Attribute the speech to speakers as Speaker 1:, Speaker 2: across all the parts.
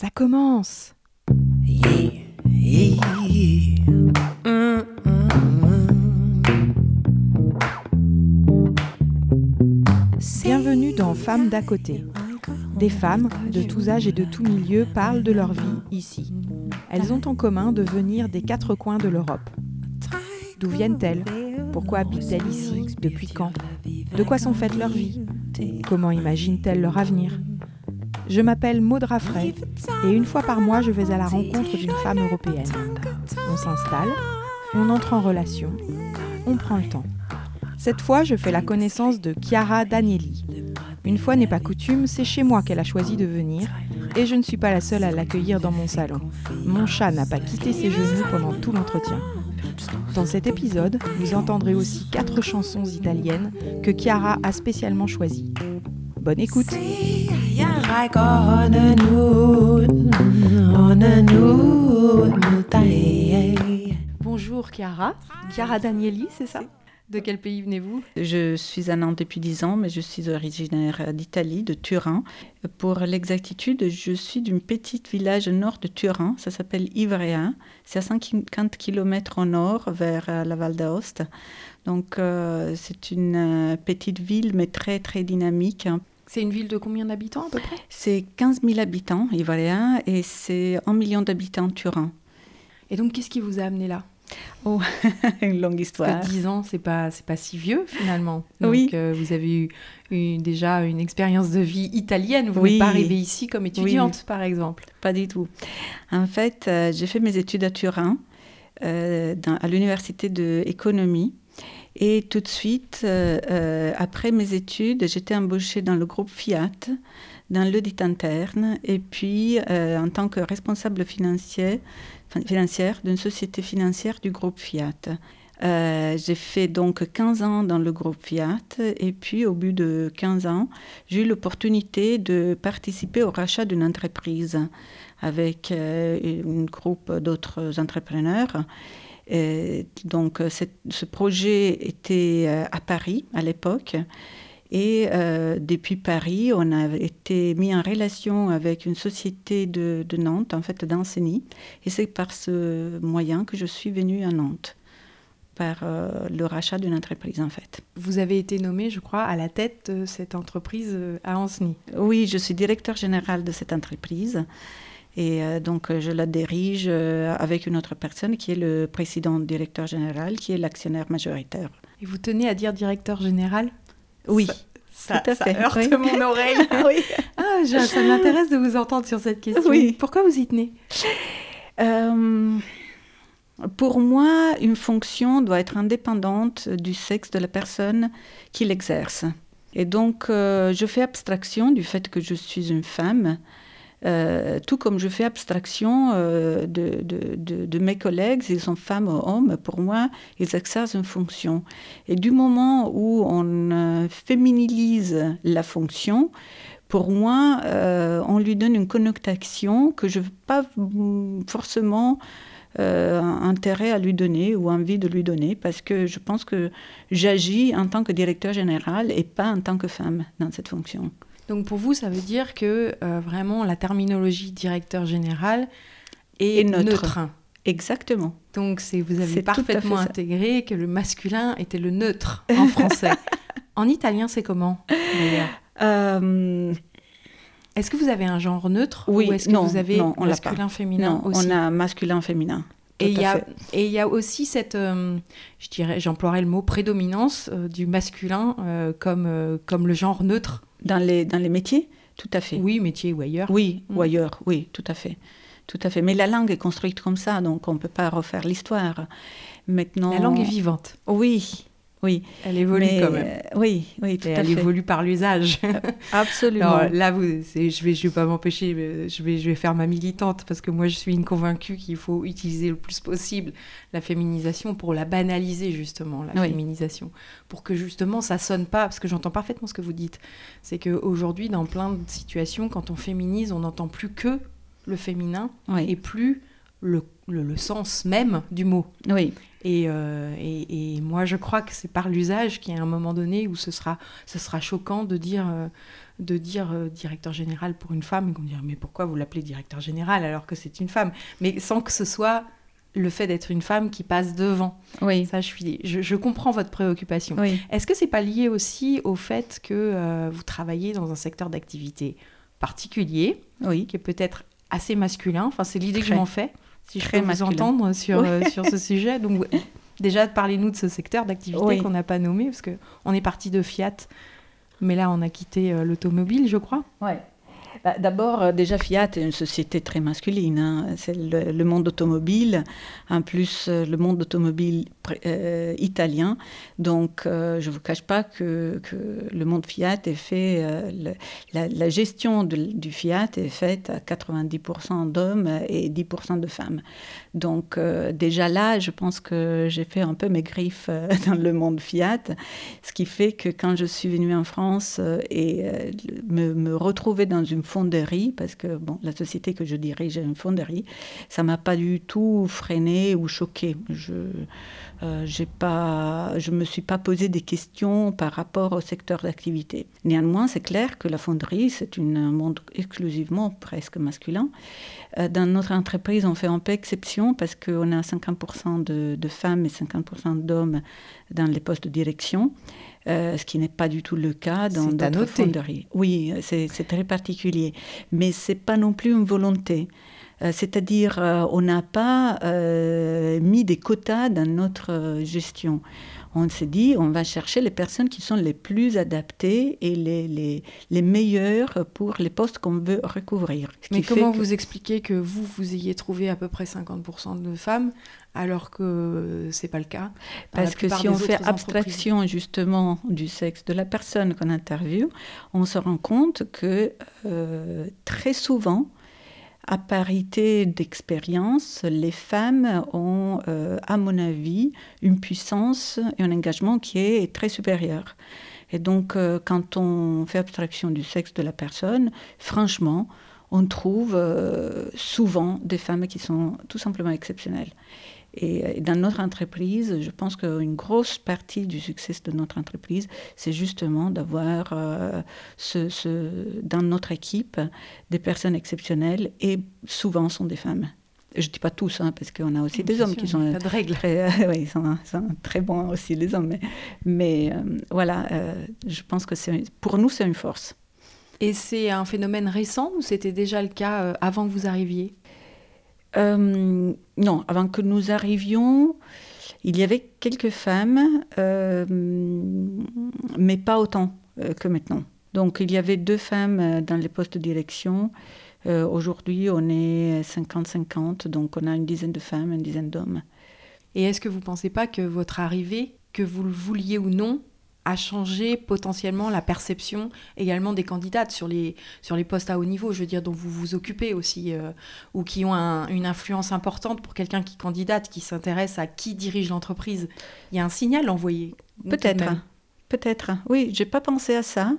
Speaker 1: Ça commence.
Speaker 2: Mm, mm, mm.
Speaker 1: Bienvenue dans Femmes d'à côté. Des femmes de tous âges et de tous milieux parlent de leur vie ici. Elles ont en commun de venir des quatre coins de l'Europe. D'où viennent-elles? Pourquoi habitent-elles ici? Depuis quand? De quoi sont faites leurs vies? Comment imaginent-elles leur avenir? Je m'appelle Maud Raffray et une fois par mois je vais à la rencontre d'une femme européenne. On s'installe, on entre en relation, on prend le temps. Cette fois, je fais la connaissance de Chiara Danieli. Une fois n'est pas coutume, c'est chez moi qu'elle a choisi de venir et je ne suis pas la seule à l'accueillir dans mon salon. Mon chat n'a pas quitté ses genoux pendant tout l'entretien. Dans cet épisode, vous entendrez aussi quatre chansons italiennes que Chiara a spécialement choisies. Bonne écoute Bonjour Chiara, Chiara Danieli, c'est ça? De quel pays venez-vous?
Speaker 3: Je suis à Nantes depuis 10 ans, mais je suis originaire d'Italie, de Turin. Pour l'exactitude, je suis d'un petit village nord de Turin, ça s'appelle Ivrea. C'est à 50 km au nord, vers euh, la Val d'Aoste. Donc euh, c'est une euh, petite ville, mais très très dynamique.
Speaker 1: C'est une ville de combien d'habitants à peu près?
Speaker 3: C'est 15 000 habitants, Ivrea, et c'est 1 million d'habitants Turin.
Speaker 1: Et donc qu'est-ce qui vous a amené là?
Speaker 3: Oh, une longue
Speaker 1: Parce
Speaker 3: histoire.
Speaker 1: que 10 ans, c'est pas, c'est pas si vieux finalement. Donc,
Speaker 3: Oui.
Speaker 1: euh, vous avez eu, eu déjà une expérience de vie italienne. Vous
Speaker 3: Oui.
Speaker 1: n'êtes pas arrivée ici comme étudiante, par exemple.
Speaker 3: Pas du tout. En fait, euh, j'ai fait mes études à Turin, euh, dans- à l'université d'économie. Et tout de suite, euh, euh, après mes études, j'étais embauchée dans le groupe Fiat, dans l'audit interne, et puis euh, en tant que responsable financière d'une société financière du groupe Fiat. J'ai fait donc 15 ans dans le groupe Fiat et puis au bout de 15 ans, j'ai eu l'opportunité de participer au rachat d'une entreprise avec un groupe d'autres entrepreneurs. Et donc euh, ce projet était euh, à Paris à l'époque. Et euh, depuis Paris, on a été mis en relation avec une société de, de Nantes, en fait d'Ancenis. Et c'est par ce moyen que je suis venue à Nantes, par euh, le rachat d'une entreprise en fait.
Speaker 1: Vous avez été nommée, je crois, à la tête de cette entreprise euh, à Ancenis.
Speaker 3: Oui, je suis directeur général de cette entreprise. Et euh, donc, euh, je la dirige euh, avec une autre personne qui est le président directeur général, qui est l'actionnaire majoritaire.
Speaker 1: Et vous tenez à dire directeur général?
Speaker 3: Oui,
Speaker 1: Ça,
Speaker 3: Tout à
Speaker 1: ça
Speaker 3: fait,
Speaker 1: heurte
Speaker 3: oui.
Speaker 1: mon oreille.
Speaker 3: oui.
Speaker 1: Ah, je- ça m'intéresse de vous entendre sur cette question.
Speaker 3: Oui.
Speaker 1: Pourquoi vous y tenez?
Speaker 3: Euh, pour moi, une fonction doit être indépendante du sexe de la personne qui l'exerce. Et donc, euh, je fais abstraction du fait que je suis une femme, euh, tout comme je fais abstraction euh, de, mes collègues, s'ils sont femmes ou hommes, pour moi, ils exercent une fonction. Et du moment où on euh, féminilise la fonction, pour moi, on lui donne une connotation que je n'ai pas forcément intérêt à lui donner ou envie de lui donner, parce que je pense que j'agis en tant que directeur général et pas en tant que femme dans cette fonction.
Speaker 1: Donc pour vous, ça veut dire que euh, vraiment la terminologie directeur général est
Speaker 3: Et neutre.
Speaker 1: neutre.
Speaker 3: Exactement.
Speaker 1: Donc c'est vous avez parfaitement intégré que le masculin était le neutre en français. en italien, c'est comment
Speaker 3: Euh,
Speaker 1: Est-ce que vous avez un genre neutre?
Speaker 3: Oui,
Speaker 1: ou est-ce que
Speaker 3: non,
Speaker 1: vous avez
Speaker 3: non, on
Speaker 1: masculin, féminin
Speaker 3: non,
Speaker 1: aussi?
Speaker 3: on a masculin, féminin.
Speaker 1: Et il y, a, aussi cette, euh, je dirais, j'emploierais le mot prédominance euh, du masculin comme, comme le genre neutre.
Speaker 3: Dans les, dans les métiers, tout à fait.
Speaker 1: Oui, métier ou ailleurs.
Speaker 3: Oui,
Speaker 1: Mm.
Speaker 3: ou ailleurs, oui, tout à fait. Tout à fait. Mais la langue est construite comme ça, donc on ne peut pas refaire l'histoire. Maintenant,
Speaker 1: La langue est vivante.
Speaker 3: Oui, oui.
Speaker 1: Elle évolue
Speaker 3: Mais,
Speaker 1: quand même.
Speaker 3: euh, oui, oui, tout
Speaker 1: Et
Speaker 3: à
Speaker 1: elle
Speaker 3: fait.
Speaker 1: évolue par l'usage.
Speaker 3: Absolument.
Speaker 1: Alors là, vous, je vais, je vais pas m'empêcher, je vais, je vais faire ma militante parce que moi, je suis une convaincue qu'il faut utiliser le plus possible la féminisation pour la banaliser justement, la
Speaker 3: Oui.
Speaker 1: féminisation, pour que justement ça sonne pas, parce que j'entends parfaitement ce que vous dites. C'est que aujourd'hui, dans plein de situations, quand on féminise, on n'entend plus que le féminin
Speaker 3: oui.
Speaker 1: et plus le, le- le sens même du mot.
Speaker 3: Oui,
Speaker 1: Et, euh, et- et moi, je crois que c'est par l'usage qu'il y a un moment donné où ce sera, ce sera choquant de dire, euh, de dire euh, directeur général pour une femme et qu'on dire mais pourquoi vous l'appelez directeur général alors que c'est une femme? Mais sans que ce soit le fait d'être une femme qui passe devant.
Speaker 3: oui,
Speaker 1: Ça, je, suis, je, je comprends votre préoccupation.
Speaker 3: oui.
Speaker 1: Est-ce que c'est pas lié aussi au fait que euh, vous travaillez dans un secteur d'activité particulier,
Speaker 3: Oui,
Speaker 1: qui est peut-être assez masculin? Enfin, c'est l'idée que je m'en fais, si je peux
Speaker 3: masculin.
Speaker 1: vous entendre sur, euh, sur ce sujet. Donc, déjà, parlez-nous de ce secteur d'activité
Speaker 3: Oui.
Speaker 1: qu'on n'a pas nommé, parce qu'on est parti de Fiat, mais là, on a quitté euh, l'automobile, je crois.
Speaker 3: Ouais. Bah, D'abord, euh, déjà, Fiat est une société très masculine. hein. C'est le, monde automobile, en plus euh, le monde automobile euh, italien. Donc, je ne vous cache pas que, le monde Fiat est fait, la, gestion du Fiat est faite à 90% d'hommes et 10% de femmes. Donc, déjà là, je pense que j'ai fait un peu mes griffes dans le monde Fiat, ce qui fait que quand je suis venue en France et me, me retrouver dans une fonderie, parce que bon, la société que je dirige est une fonderie, ça m'a pas du tout freiné ou choqué. Je euh, me suis pas posé des questions par rapport au secteur d'activité. Néanmoins, c'est clair que la fonderie, c'est un monde exclusivement presque masculin. Euh, Dans notre entreprise, on fait un peu exception parce qu'on a 50% de, de femmes et 50% d'hommes dans les postes de direction, euh, ce qui n'est pas du tout le cas dans d'autres fonderies. Oui, c'est c'est très particulier, mais c'est pas non plus une volonté. Euh, C'est-à-dire, euh, on n'a pas euh, mis des quotas dans notre euh, gestion. On s'est dit, on va chercher les personnes qui sont les plus adaptées et les, les, les meilleures pour les postes qu'on veut recouvrir.
Speaker 1: Mais comment
Speaker 3: que-
Speaker 1: vous expliquez que vous, vous ayez trouvé à peu près 50% de femmes, alors que c'est pas le cas
Speaker 3: Parce que si on fait abstraction justement du sexe de la personne qu'on interviewe, on se rend compte que euh, très souvent, à parité d'expérience, les femmes ont, euh, à mon avis, une puissance et un engagement qui est très supérieur. Et donc, euh, quand on fait abstraction du sexe de la personne, franchement, on trouve euh, souvent des femmes qui sont tout simplement exceptionnelles. Et euh, dans notre entreprise, je pense qu'une grosse partie du succès de notre entreprise, c'est justement d'avoir euh, ce, ce- dans notre équipe des personnes exceptionnelles et souvent sont des femmes. Je ne dis pas tous, hein, parce qu'on a aussi des hommes
Speaker 1: sûr,
Speaker 3: qui sont
Speaker 1: pas de règles.
Speaker 3: très, oui, ils sont, sont très bons aussi, les hommes. Mais, mais, euh, voilà, euh, je pense que pour nous, c'est une force.
Speaker 1: Et c'est un phénomène récent ou c'était déjà le cas euh, avant que vous arriviez?
Speaker 3: Euh, non, avant que nous arrivions, il y avait quelques femmes, euh, mais pas autant euh, que maintenant. Donc il y avait deux femmes dans les postes de direction. Aujourd'hui, on est 50-50, donc on a une dizaine de femmes, une dizaine d'hommes.
Speaker 1: Et est-ce que vous ne pensez pas que votre arrivée, que vous le vouliez ou non, a changé potentiellement la perception également des candidates sur les, sur les postes à haut niveau, je veux dire, dont vous vous occupez aussi, euh, ou qui ont un- une influence importante pour quelqu'un qui candidate, qui s'intéresse à qui dirige l'entreprise Il y a un signal envoyé.
Speaker 3: Peut-être, peut-être. Oui, j'ai pas pensé à ça.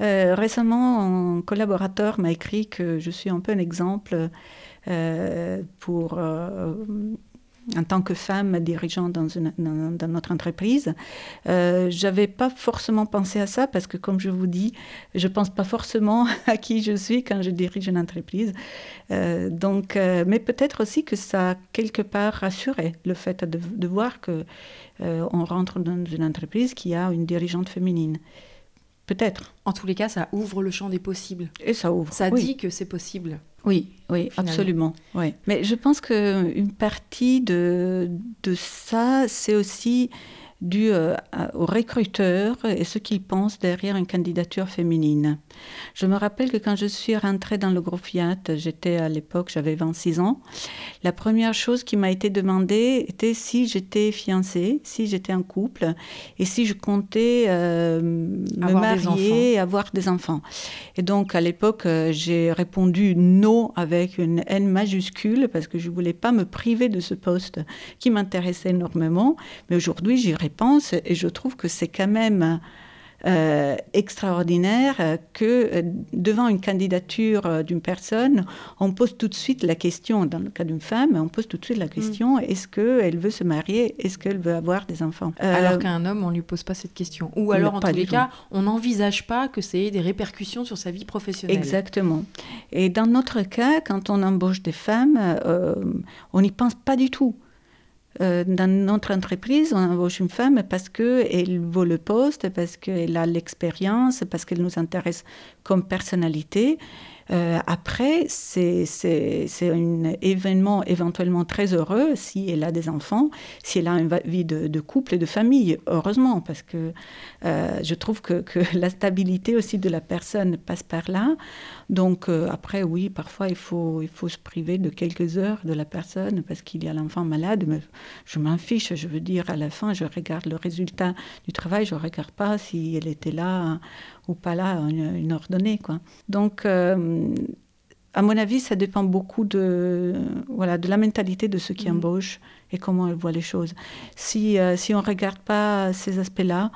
Speaker 3: Euh, récemment, un collaborateur m'a écrit que je suis un peu un exemple euh, pour, en tant que femme dirigeant dans, notre entreprise. Euh, J'avais pas forcément pensé à ça parce que, comme je vous dis, je pense pas forcément à qui je suis quand je dirige une entreprise. Euh, donc, euh, mais peut-être aussi que ça quelque part rassuré le fait de, voir que euh, rentre dans une entreprise qui a une dirigeante féminine. Peut-être.
Speaker 1: En tous les cas, ça ouvre le champ des possibles.
Speaker 3: Et ça ouvre.
Speaker 1: Ça
Speaker 3: oui.
Speaker 1: dit que c'est possible.
Speaker 3: Oui, oui,
Speaker 1: finalement.
Speaker 3: absolument. Oui. Mais je pense qu'une partie de, de ça, c'est aussi dû euh, aux recruteurs et ce qu'ils pensent derrière une candidature féminine. Je me rappelle que quand je suis rentrée dans le groupe Fiat, j'étais à l'époque, j'avais 26 ans, la première chose qui m'a été demandée était si j'étais fiancée, si j'étais en couple et si je comptais euh, me marier et avoir des enfants. Et donc à l'époque, euh, j'ai répondu non avec une N majuscule parce que je ne voulais pas me priver de ce poste qui m'intéressait énormément. Mais aujourd'hui, j'y repense et je trouve que c'est quand même euh, extraordinaire que euh, devant une candidature euh, d'une personne, on pose tout de suite la question, dans le cas d'une femme, on pose tout de suite la question, est-ce qu'elle veut se marier, est-ce qu'elle veut avoir des enfants? Euh,
Speaker 1: Alors qu'un homme, on lui pose pas cette question. Ou alors, en tous les cas, on n'envisage pas que ça ait des répercussions sur sa vie professionnelle.
Speaker 3: Exactement. Et dans notre cas, quand on embauche des femmes, euh, on n'y pense pas du tout. Euh, dans notre entreprise, on embauche une femme parce qu'elle vaut le poste, parce qu'elle a l'expérience, parce qu'elle nous intéresse comme personnalité. Euh, après, c'est un événement éventuellement très heureux si elle a des enfants, si elle a une vie de, de couple et de famille, heureusement, parce que euh, je trouve que, que la stabilité aussi de la personne passe par là. Donc euh, après, oui, parfois il faut, il faut se priver de quelques heures de la personne parce qu'il y a l'enfant malade, mais je m'en fiche, je veux dire, à la fin, je regarde le résultat du travail, je ne regarde pas si elle était là ou pas là, une, une heure donnée. Quoi. Donc, euh, à mon avis, ça dépend beaucoup de, voilà, de la mentalité de ceux qui
Speaker 1: Mhm.
Speaker 3: embauchent et comment ils voient les choses. Si, euh, si on ne regarde pas ces aspects-là,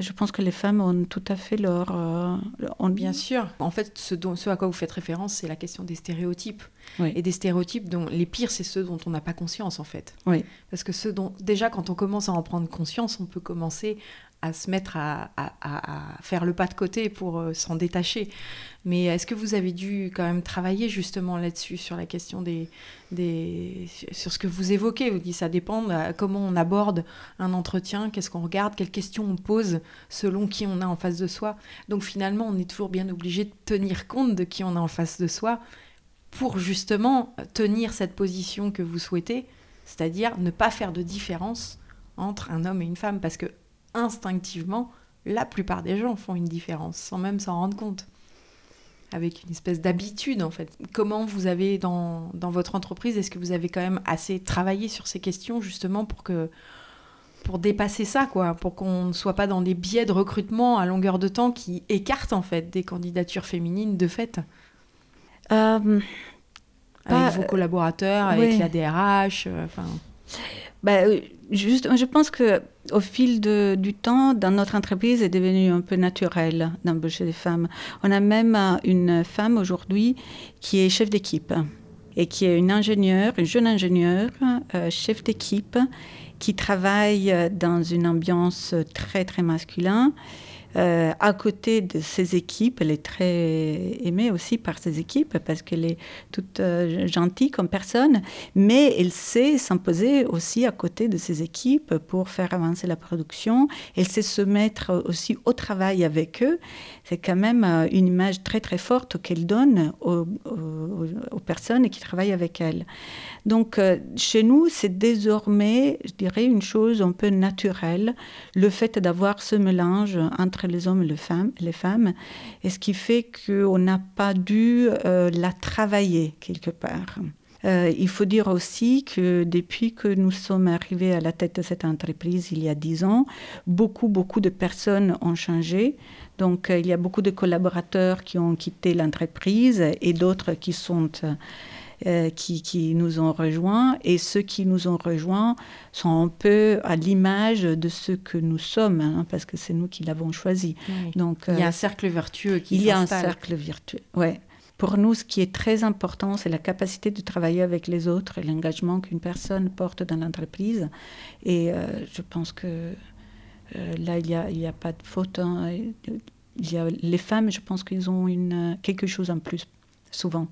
Speaker 3: je pense que les femmes ont tout à fait leur... euh, ont-
Speaker 1: Bien sûr. En fait, ce, dont, ce à quoi vous faites référence, c'est la question des stéréotypes.
Speaker 3: Oui.
Speaker 1: Et des stéréotypes dont les pires, c'est ceux dont on n'a pas conscience, en fait.
Speaker 3: Oui.
Speaker 1: Parce que ceux dont, déjà, quand on commence à en prendre conscience, on peut commencer à se mettre à, à- faire le pas de côté pour euh, s'en détacher. Mais est-ce que vous avez dû quand même travailler justement là-dessus, sur la question des, des... sur ce que vous évoquez? Vous dites ça dépend de comment on aborde un entretien, qu'est-ce qu'on regarde, quelles questions on pose selon qui on a en face de soi. Donc finalement, on est toujours bien obligé de tenir compte de qui on a en face de soi pour justement tenir cette position que vous souhaitez, c'est-à-dire ne pas faire de différence entre un homme et une femme, parce que instinctivement, la plupart des gens font une différence sans même s'en rendre compte, avec une espèce d'habitude en fait. Comment vous avez dans, dans votre entreprise, est-ce que vous avez quand même assez travaillé sur ces questions justement pour que pour dépasser ça, quoi, pour qu'on ne soit pas dans des biais de recrutement à longueur de temps qui écartent en fait des candidatures féminines de fait?
Speaker 3: Euh,
Speaker 1: avec vos collaborateurs, avec
Speaker 3: oui.
Speaker 1: la DRH, euh, enfin.
Speaker 3: Euh, juste, je pense que au fil du temps, dans notre entreprise, est devenu un peu naturel d'embaucher des femmes. On a même euh, une femme aujourd'hui qui est chef d'équipe et qui est une ingénieure, une jeune ingénieure, euh, chef d'équipe, qui travaille dans une ambiance très très masculine. Euh, à côté de ses équipes, elle est très aimée aussi par ses équipes parce qu'elle est toute euh, gentille comme personne, mais elle sait s'imposer aussi à côté de ses équipes pour faire avancer la production. Elle sait se mettre aussi au travail avec eux. C'est quand même euh, une image très très forte qu'elle donne aux, aux- personnes qui travaillent avec elle. Donc chez nous, c'est désormais, je dirais, une chose un peu naturelle, le fait d'avoir ce mélange entre les hommes et les femmes, les femmes et ce qui fait qu'on n'a pas dû euh, la travailler quelque part. Euh, il faut dire aussi que depuis que nous sommes arrivés à la tête de cette entreprise il y a dix ans, beaucoup, beaucoup de personnes ont changé. Donc, euh, il y a beaucoup de collaborateurs qui ont quitté l'entreprise et d'autres qui sont qui, qui nous ont rejoints. Et ceux qui nous ont rejoints sont un peu à l'image de ce que nous sommes, hein, parce que c'est nous qui l'avons choisi. Donc,
Speaker 1: Il y a
Speaker 3: euh,
Speaker 1: un cercle vertueux qui
Speaker 3: il y a un cercle virtuel. Ouais. Pour nous, ce qui est très important, c'est la capacité de travailler avec les autres et l'engagement qu'une personne porte dans l'entreprise. Et euh, je pense que euh, là, il n'y a, il y a pas de faute. hein. Il y a, les femmes, je pense qu'ils ont une, euh, quelque chose en plus, souvent.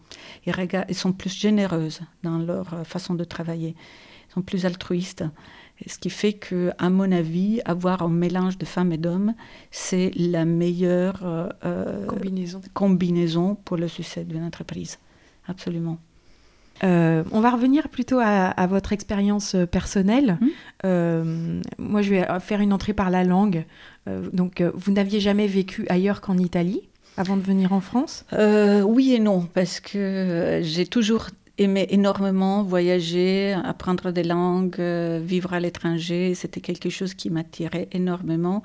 Speaker 3: Ils, sont plus généreuses dans leur euh, façon de travailler. Ils sont plus altruistes. Ce qui fait que, à mon avis, avoir un mélange de femmes et d'hommes, c'est la meilleure euh, euh,
Speaker 1: Combinaison.
Speaker 3: combinaison pour le succès d'une entreprise. Absolument.
Speaker 1: Euh, on va revenir plutôt à, à votre expérience personnelle. Euh, moi, je vais faire une entrée par la langue. Euh, donc, vous n'aviez jamais vécu ailleurs qu'en Italie avant de venir en France?
Speaker 3: Euh, oui et non, parce que j'ai toujours aimais énormément voyager, apprendre des langues, euh, vivre à l'étranger. C'était quelque chose qui m'attirait énormément.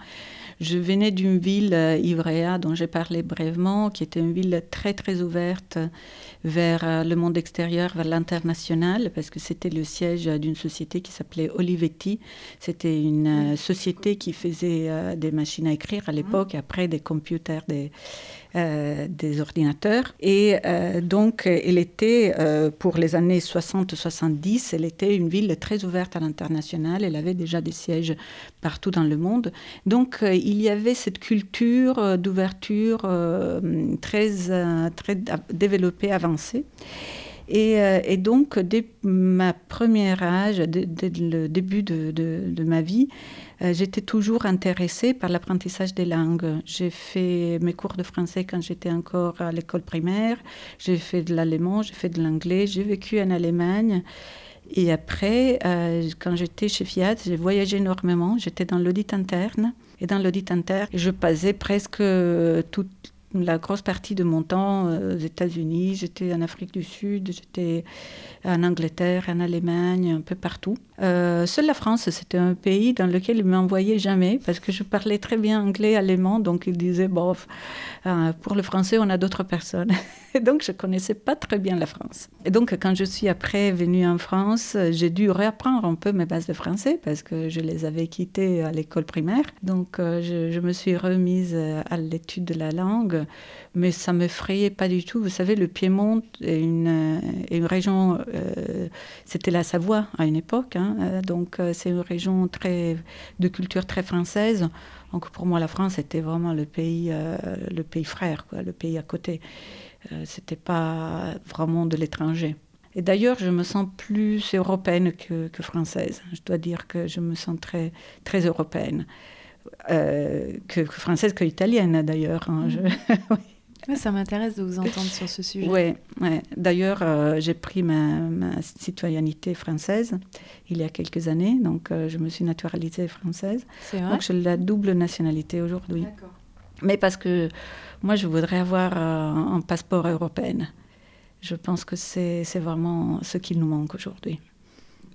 Speaker 3: Je venais d'une ville, euh, Ivrea, dont j'ai parlé brièvement, qui était une ville très très ouverte vers le monde extérieur, vers l'international, parce que c'était le siège d'une société qui s'appelait Olivetti. C'était une société qui faisait des machines à écrire à l'époque, après des computers, des, euh, des ordinateurs. Et euh, donc, elle était, euh, pour les années 60-70, elle était une ville très ouverte à l'international. Elle avait déjà des sièges partout dans le monde. Donc, il y avait cette culture d'ouverture très, très développée, avancée. Et, donc, dès ma première âge, dès, le début de ma vie, euh, j'étais toujours intéressée par l'apprentissage des langues. J'ai fait mes cours de français quand j'étais encore à l'école primaire. J'ai fait de l'allemand, j'ai fait de l'anglais. J'ai vécu en Allemagne. Et après, euh, quand j'étais chez Fiat, j'ai voyagé énormément. J'étais dans l'audit interne. Et dans l'audit interne, je passais presque euh, toute la grosse partie de mon temps euh, aux États-Unis. J'étais en Afrique du Sud, j'étais en Angleterre, en Allemagne, un peu partout. Euh, seule la France, c'était un pays dans lequel ils ne m'envoyaient jamais parce que je parlais très bien anglais, allemand. Donc ils disaient, bon, euh, pour le français, on a d'autres personnes. Et donc je ne connaissais pas très bien la France. Et donc quand je suis après venue en France, j'ai dû réapprendre un peu mes bases de français parce que je les avais quittées à l'école primaire. Donc je, me suis remise à l'étude de la langue, mais ça me frayait pas du tout. Vous savez, le Piémont est une, euh, région, euh, c'était la Savoie à une époque, hein, euh, donc c'est une région très, de culture très française. Donc pour moi, la France était vraiment le pays, le pays frère, le pays à côté. C'était pas vraiment de l'étranger. Et d'ailleurs, je me sens plus européenne que, que française. Je dois dire que je me sens très, très européenne. Euh, que, que française, que italienne d'ailleurs. hein. Je-
Speaker 1: Ouais, ça m'intéresse de vous entendre sur ce sujet.
Speaker 3: Ouais. D'ailleurs, euh, j'ai pris ma, ma citoyenneté française il y a quelques années, donc euh, je me suis naturalisée française.
Speaker 1: C'est vrai
Speaker 3: Donc j'ai la double nationalité aujourd'hui.
Speaker 1: D'accord.
Speaker 3: Mais parce que moi, je voudrais avoir euh, un passeport européen. Je pense que c'est c'est vraiment ce qui nous manque aujourd'hui.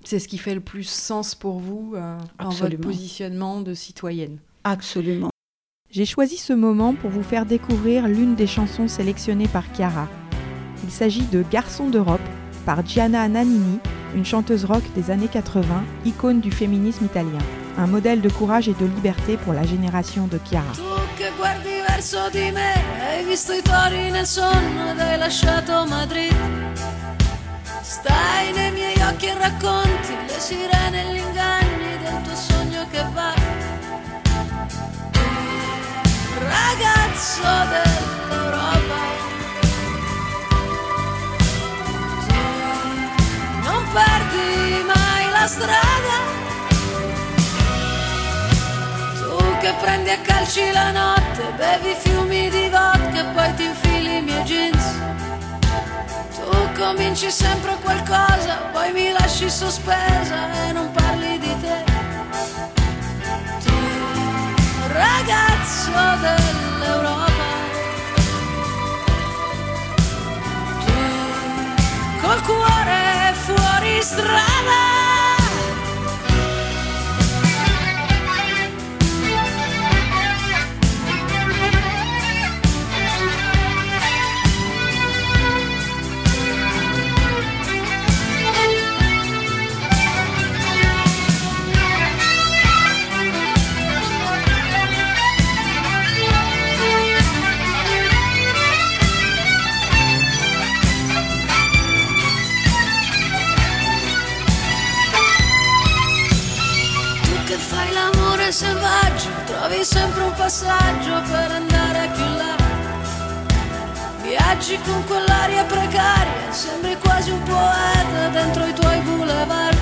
Speaker 1: C'est ce qui fait le plus sens pour vous euh, dans votre positionnement de citoyenne.
Speaker 3: Absolument.
Speaker 1: J'ai choisi ce moment pour vous faire découvrir l'une des chansons sélectionnées par Chiara. Il s'agit de Garçon d'Europe par Gianna Nannini, une chanteuse rock des années 80, icône du féminisme italien. Un modèle de courage et de liberté pour la génération de Chiara.
Speaker 4: Tu Stai nei miei occhi e racconti le sirene e gli inganni del tuo sogno che va. Ragazzo dell'Europa, non perdi mai la strada. Tu che prendi a calci la notte, bevi fiumi di vodka e poi ti infili i miei jeans. Tu cominci sempre qualcosa, poi mi lasci sospesa e non parli di te. Tu, ragazzo dell'Europa, tu, col cuore fuori strada. L'amore selvaggio, trovi sempre un passaggio per andare più là. Viaggi con quell'aria precaria, sembri quasi un poeta dentro i tuoi boulevard.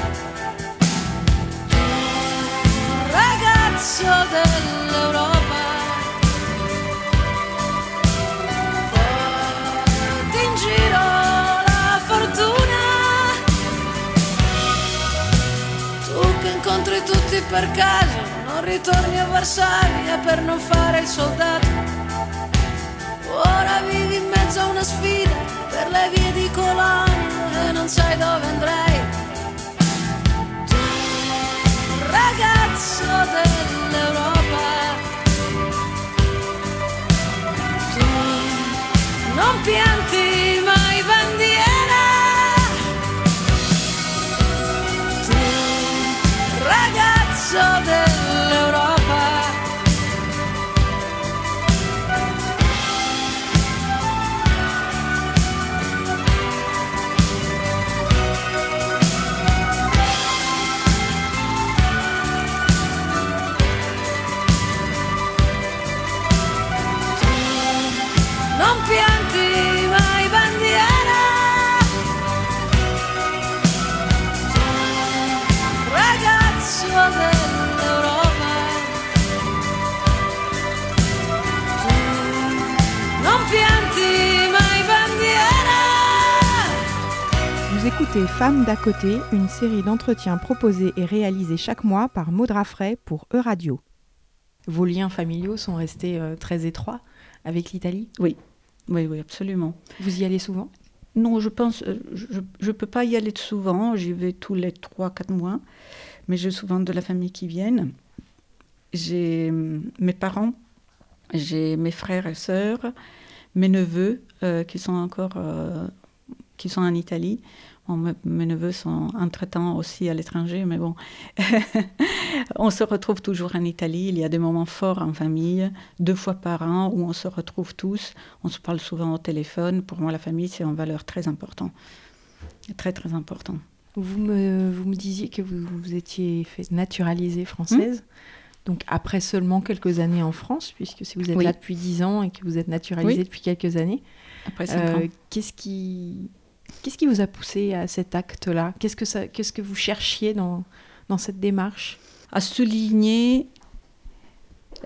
Speaker 4: Ragazzo dell'Europa, tutti per caso, non ritorni a Varsavia per non fare il soldato. Ora vivi in mezzo a una sfida per le vie di Colonia e non sai dove andrai. Tu, ragazzo dell'Europa, tu non pianti
Speaker 1: écoutez Femmes d'à côté, une série d'entretiens proposés et réalisés chaque mois par Maud Raffray pour Euradio. Vos liens familiaux sont restés euh, très étroits avec l'Italie?
Speaker 3: Oui, oui, oui, absolument.
Speaker 1: Vous y allez souvent?
Speaker 3: Non, je pense, euh, je ne peux pas y aller souvent, j'y vais tous les 3-4 mois, mais j'ai souvent de la famille qui viennent. J'ai hum, mes parents, j'ai mes frères et sœurs, mes neveux euh, qui sont encore euh, qui sont en Italie. Bon, mes neveux sont entre-temps aussi à l'étranger, mais bon, on se retrouve toujours en Italie. Il y a des moments forts en famille, deux fois par an, où on se retrouve tous. On se parle souvent au téléphone. Pour moi, la famille, c'est une valeur très importante. Très, très important.
Speaker 1: Vous me, vous me disiez que vous, vous étiez fait naturalisée française. Donc après seulement quelques années en France, puisque si vous êtes
Speaker 3: Oui.
Speaker 1: là depuis 10 ans et que vous êtes naturalisée
Speaker 3: Oui.
Speaker 1: depuis quelques années,
Speaker 3: Après cinq
Speaker 1: euh,
Speaker 3: ans.
Speaker 1: qu'est-ce qui, qu'est-ce qui vous a poussé à cet acte-là? Qu'est-ce que ça, qu'est-ce que vous cherchiez dans, dans cette démarche?
Speaker 3: À souligner,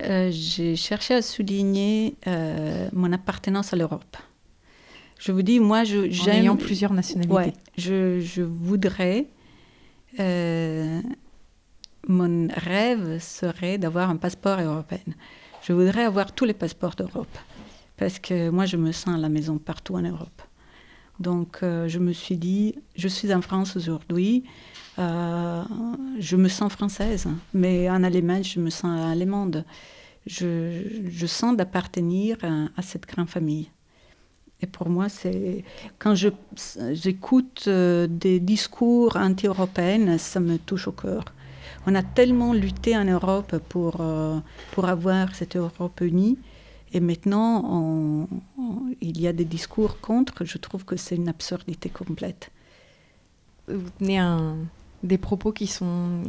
Speaker 3: euh, j'ai cherché à souligner euh, mon appartenance à l'Europe. Je vous dis, moi, je,
Speaker 1: En
Speaker 3: j'aime.
Speaker 1: ayant plusieurs nationalités.
Speaker 3: Ouais, je, je voudrais. euh, mon rêve serait d'avoir un passeport européen. Je voudrais avoir tous les passeports d'Europe. Parce que moi, je me sens à la maison partout en Europe. Donc, euh, je me suis dit, je suis en France aujourd'hui, euh, je me sens française, mais en Allemagne, je me sens allemande. Je, sens d'appartenir à, cette grande famille. Et pour moi, c'est quand j'écoute euh, des discours anti-européens, ça me touche au cœur. On a tellement lutté en Europe pour, euh, pour avoir cette Europe unie. Et maintenant, on- on- il y a des discours contre. Je trouve que c'est une absurdité complète.
Speaker 1: Vous tenez un, des propos qui sont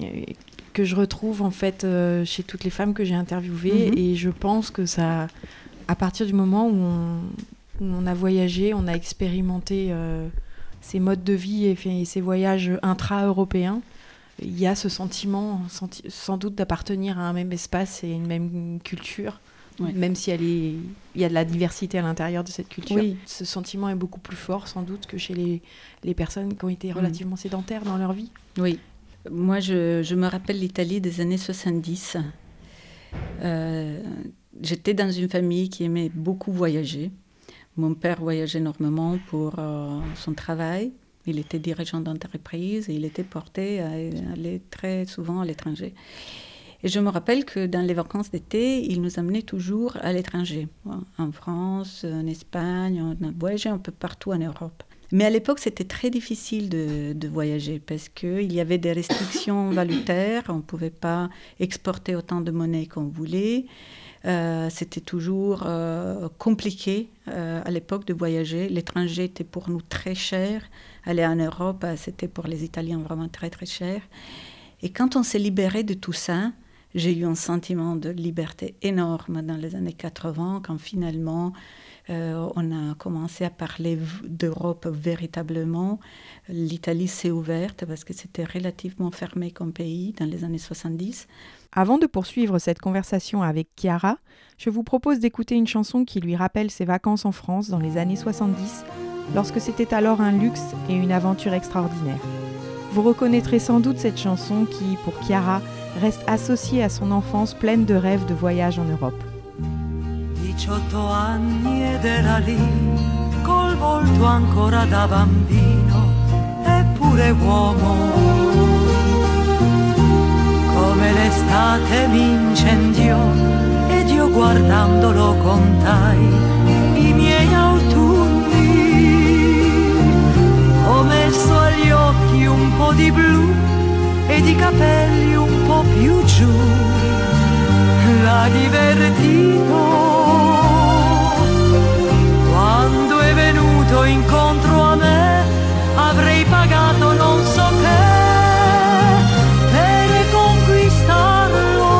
Speaker 1: que je retrouve en fait euh, chez toutes les femmes que j'ai interviewées
Speaker 3: Mhm.
Speaker 1: et je pense que ça, à partir du moment où on, où on a voyagé, on a expérimenté euh, ces modes de vie et, fait- et ces voyages intra-européens, il y a ce sentiment senti- sans doute d'appartenir à un même espace et une même culture.
Speaker 3: Ouais.
Speaker 1: Même si elle est, il y a de la diversité à l'intérieur de cette culture,
Speaker 3: Oui.
Speaker 1: ce sentiment est beaucoup plus fort sans doute que chez les, les personnes qui ont été
Speaker 3: Mm.
Speaker 1: relativement sédentaires dans leur vie.
Speaker 3: Oui. Moi, je, je me rappelle l'Italie des années 70. Euh, J'étais dans une famille qui aimait beaucoup voyager. Mon père voyageait énormément pour euh, son travail. Il était dirigeant d'entreprise et il était porté à aller très souvent à l'étranger. Et je me rappelle que dans les vacances d'été, il nous amenait toujours à l'étranger, en France, en Espagne, on voyagé un peu partout en Europe. Mais à l'époque, c'était très difficile de, voyager parce qu'il y avait des restrictions valutaires, on ne pouvait pas exporter autant de monnaie qu'on voulait. Euh, c'était toujours euh, compliqué euh, à l'époque de voyager. L'étranger était pour nous très cher. Aller en Europe, c'était pour les Italiens vraiment très très cher. Et quand on s'est libéré de tout ça, j'ai eu un sentiment de liberté énorme dans les années 80, quand finalement euh, on a commencé à parler d'Europe véritablement. L'Italie s'est ouverte parce que c'était relativement fermé comme pays dans les années 70.
Speaker 1: Avant de poursuivre cette conversation avec Chiara, je vous propose d'écouter une chanson qui lui rappelle ses vacances en France dans les années 70, lorsque c'était alors un luxe et une aventure extraordinaire. Vous reconnaîtrez sans doute cette chanson qui, pour Chiara, reste associée à son enfance pleine de rêves de voyage en Europe.
Speaker 5: 18 anni ed era lì, col volto ancora da bambino, pure uomo. Come l'estate mi incendiò ed io guardandolo contai i miei autunni. Ho messo agli occhi un po' di blu ed i capelli un più giù. L'ha divertito quando è venuto incontro a me avrei pagato non so che per conquistarlo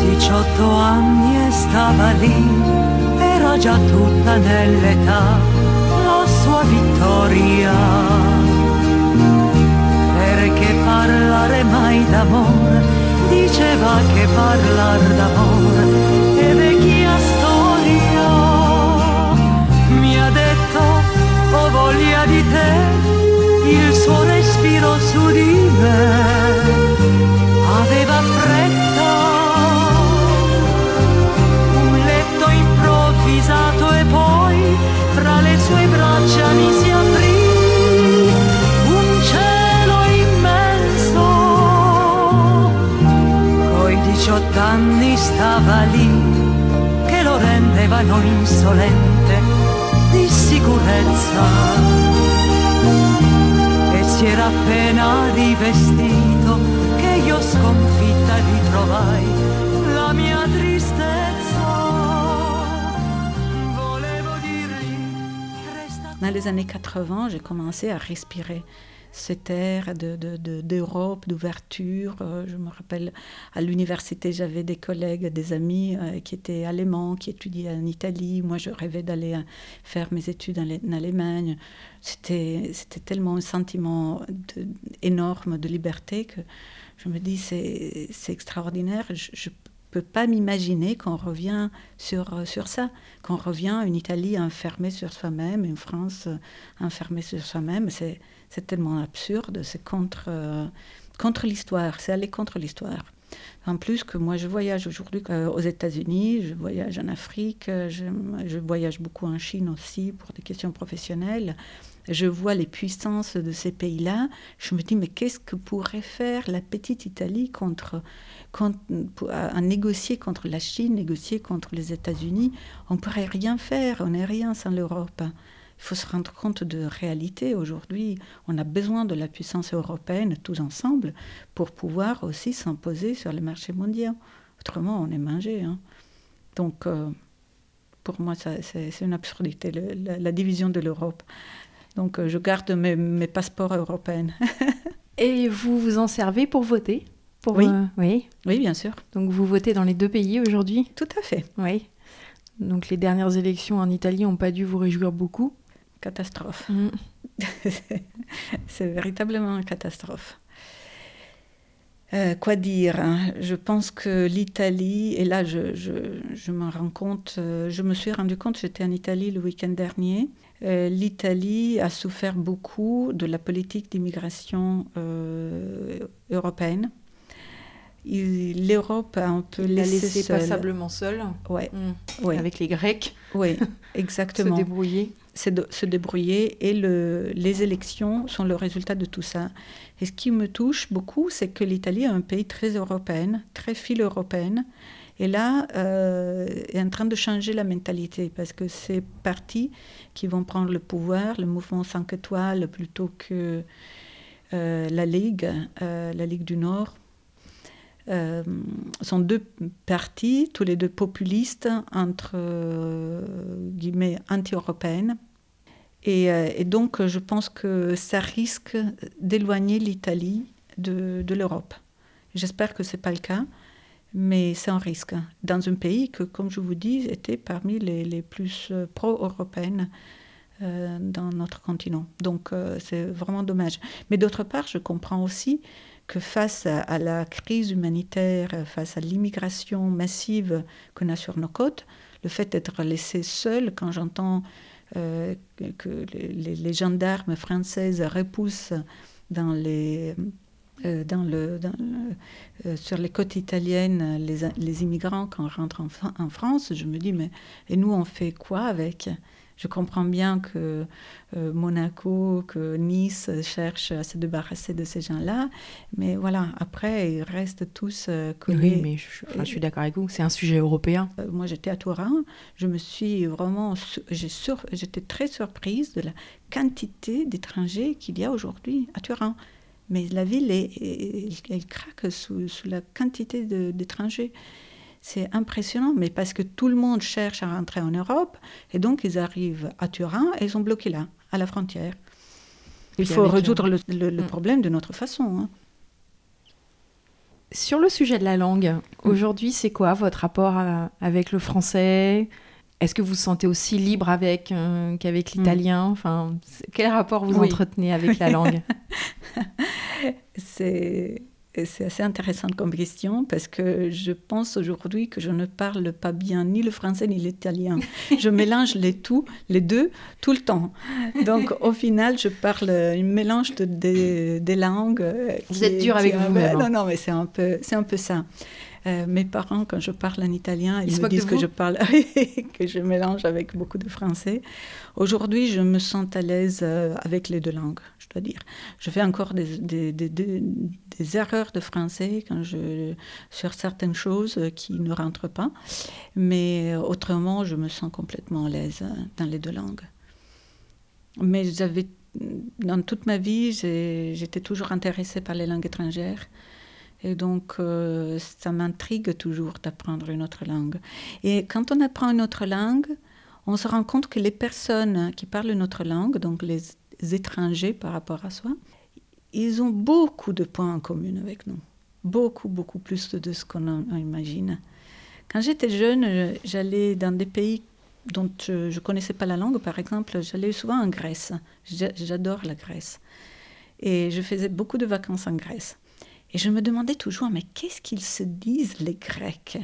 Speaker 5: 18 anni e stava lì era già tutta nell'età la sua vittoria parlare mai d'amore diceva che parlar d'amore è vecchia storia. Mi ha detto ho voglia di te il suo respiro su di me. Aveva fretta. Un letto improvvisato e poi fra le sue braccia mi 18 anni stava lì che lo rendevano insolente di sicurezza. E si era appena rivestito che io sconfitta ritrovai la mia tristezza. Volevo dirgli resta
Speaker 3: Dans les années 80, j'ai commencé à respirer cet air de- de- d'Europe, d'ouverture. Euh, Je me rappelle, à l'université, j'avais des collègues, des amis euh, qui étaient allemands, qui étudiaient en Italie. Moi, je rêvais d'aller euh, faire mes études en, Allemagne. C'était tellement un sentiment énorme de liberté que je me dis, c'est extraordinaire. Je ne peux pas m'imaginer qu'on revient sur, sur ça, qu'on revient une Italie enfermée sur soi-même, une France enfermée sur soi-même. C'est c'est tellement absurde, c'est contre, euh, contre l'histoire, c'est aller contre l'histoire. En plus que moi, je voyage aujourd'hui euh, aux États-Unis, je voyage en Afrique, euh, je, voyage beaucoup en Chine aussi pour des questions professionnelles. Je vois les puissances de ces pays-là. Je me dis, mais qu'est-ce que pourrait faire la petite Italie contre, contre, à négocier contre la Chine, négocier contre les États-Unis? On ne pourrait rien faire, on n'est rien sans l'Europe. Il faut se rendre compte de réalité. Aujourd'hui, on a besoin de la puissance européenne tous ensemble pour pouvoir aussi s'imposer sur les marchés mondiaux. Autrement, on est mangé. hein. Donc, euh, pour moi, c'est c'est une absurdité, le- la, la division de l'Europe. Donc, euh, je garde mes, mes passeports européens.
Speaker 1: Et vous vous en servez pour voter? Pour,
Speaker 3: Oui.
Speaker 1: euh, oui.
Speaker 3: oui, bien sûr.
Speaker 1: Donc vous votez dans les deux pays aujourd'hui?
Speaker 3: Tout à fait.
Speaker 1: Oui. Donc les dernières élections en Italie n'ont pas dû vous réjouir beaucoup.
Speaker 3: Catastrophe.
Speaker 1: Mm.
Speaker 3: C'est véritablement une catastrophe. Euh, quoi dire hein? Je pense que l'Italie, et là je, je- je me rends compte, euh, je me suis rendu compte, j'étais en Italie le week-end dernier, euh, l'Italie a souffert beaucoup de la politique d'immigration euh, européenne. L'Europe a un peu
Speaker 1: Il l'a
Speaker 3: laissé,
Speaker 1: laissé
Speaker 3: seule.
Speaker 1: passablement seul,
Speaker 3: Ouais,
Speaker 1: Mm.
Speaker 3: ouais,
Speaker 1: avec les Grecs,
Speaker 3: ouais,
Speaker 1: se
Speaker 3: exactement.
Speaker 1: débrouiller.
Speaker 3: De se débrouiller et le- les élections sont le résultat de tout ça. Et ce qui me touche beaucoup, c'est que l'Italie est un pays très européen, très fil-européenne, et là euh, est en train de changer la mentalité parce que ces partis qui vont prendre le pouvoir, le mouvement 5 étoiles plutôt que euh, la Ligue, euh, la Ligue du Nord, euh, sont deux partis, tous les deux populistes, entre guillemets anti-européennes. Et, euh, et donc, je pense que ça risque d'éloigner l'Italie de, l'Europe. J'espère que ce n'est pas le cas, mais c'est un risque. Dans un pays que, comme je vous dis, était parmi les, plus euh, pro-européennes euh, dans notre continent. Donc, euh, c'est vraiment dommage. Mais d'autre part, je comprends aussi que face à, à la crise humanitaire, face à l'immigration massive qu'on a sur nos côtes, le fait d'être laissé seul, quand j'entends euh, que- les, gendarmes françaises repoussent euh, euh, sur les côtes italiennes les, immigrants quand on rentre en, en France, je me dis, mais et nous, on fait quoi avec? Je comprends bien que euh, Monaco, que Nice cherchent à se débarrasser de ces gens-là, mais voilà, après, ils restent tous euh, collés.
Speaker 1: Oui, mais je, enfin, je suis d'accord avec vous, c'est un sujet européen.
Speaker 3: Euh, Moi, j'étais à Turin, je me suis vraiment, j'étais très surprise de la quantité d'étrangers qu'il y a aujourd'hui à Turin. Mais la ville, est, elle craque sous, sous la quantité d'étrangers. C'est impressionnant, mais parce que tout le monde cherche à rentrer en Europe, et donc ils arrivent à Turin et ils sont bloqués là, à la frontière. Il faut résoudre le, le- le
Speaker 1: Mm.
Speaker 3: problème de notre façon. hein.
Speaker 1: Sur le sujet de la langue, aujourd'hui, c'est quoi votre rapport à- avec le français? Est-ce que vous vous sentez aussi libre avec euh, qu'avec l'italien? Enfin, quel rapport vous
Speaker 3: Oui.
Speaker 1: entretenez avec la langue?
Speaker 3: C'est c'est assez intéressant comme question parce que je pense aujourd'hui que je ne parle pas bien ni le français ni l'italien. Je mélange les, tout, les deux tout le temps. Donc au final, je parle un mélange de, des- des langues. euh,
Speaker 1: Vous êtes
Speaker 3: est-
Speaker 1: dur avec vous-même, hein.
Speaker 3: Non, non, mais c'est un peu, un peu ça. Euh, mes parents, quand je parle en italien,
Speaker 1: Ils
Speaker 3: me disent que je parle, que je mélange avec beaucoup de français. Aujourd'hui, je me sens à l'aise euh, avec les deux langues, je dois dire. Je fais encore des, des, des- des- des erreurs de français quand je, sur certaines choses euh, qui ne rentrent pas. Mais autrement, je me sens complètement à l'aise dans les deux langues. Mais j'avais, dans toute ma vie, j'étais toujours intéressée par les langues étrangères. Et donc, euh, ça m'intrigue toujours d'apprendre une autre langue. Et quand on apprend une autre langue, on se rend compte que les personnes qui parlent une autre langue, donc les étrangers par rapport à soi, ils ont beaucoup de points en commun avec nous. Beaucoup, beaucoup plus de ce qu'on imagine. Quand j'étais jeune, je- j'allais dans des pays dont je ne connaissais pas la langue, par exemple, j'allais souvent en Grèce. J'a- J'adore la Grèce. Et je faisais beaucoup de vacances en Grèce. Et je me demandais toujours, mais qu'est-ce qu'ils se disent, les Grecs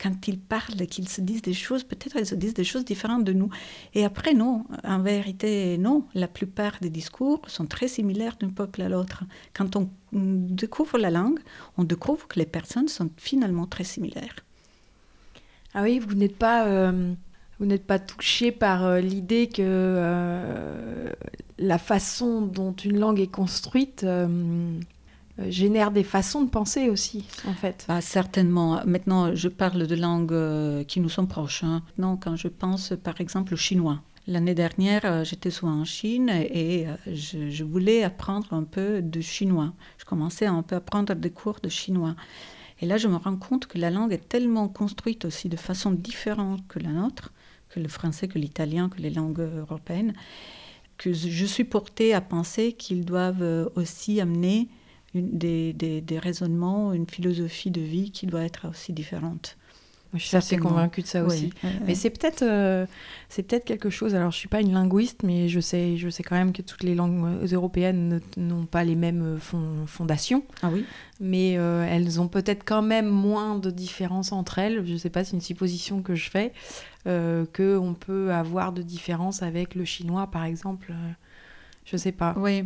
Speaker 3: quand ils parlent, qu'ils se disent des choses, peut-être ils se disent des choses différentes de nous. Et après, non, en vérité, non. La plupart des discours sont très similaires d'un peuple à l'autre. Quand on découvre la langue, on découvre que les personnes sont finalement très similaires.
Speaker 1: Ah oui, vous n'êtes pas, euh, vous n'êtes pas touché par euh, l'idée que euh, la façon dont une langue est construite génère des façons de penser aussi, en fait.
Speaker 3: Bah, certainement. Maintenant, je parle de langues euh, qui nous sont proches. hein. Quand je pense, par exemple, au chinois. L'année dernière, euh, j'étais souvent en Chine et euh, je, voulais apprendre un peu de chinois. Je commençais à un peu apprendre des cours de chinois. Et là, je me rends compte que la langue est tellement construite aussi de façon différente que la nôtre, que le français, que l'italien, que les langues européennes, que je suis portée à penser qu'ils doivent euh, aussi amener une- des, des- des raisonnements, une philosophie de vie qui doit être aussi différente.
Speaker 1: Je suis assez convaincue de ça aussi.
Speaker 3: Oui,
Speaker 1: Mais c'est peut-être euh, c'est peut-être quelque chose. Alors, je suis pas une linguiste, mais je sais je sais quand même que toutes les langues euh, européennes ne- n'ont pas les mêmes euh, fond- fondations,
Speaker 3: Ah oui
Speaker 1: mais euh, elles ont peut-être quand même moins de différences entre elles. Je sais pas, c'est une supposition que je fais euh, que on peut avoir de différences avec le chinois, par exemple. Je sais pas.
Speaker 3: Oui.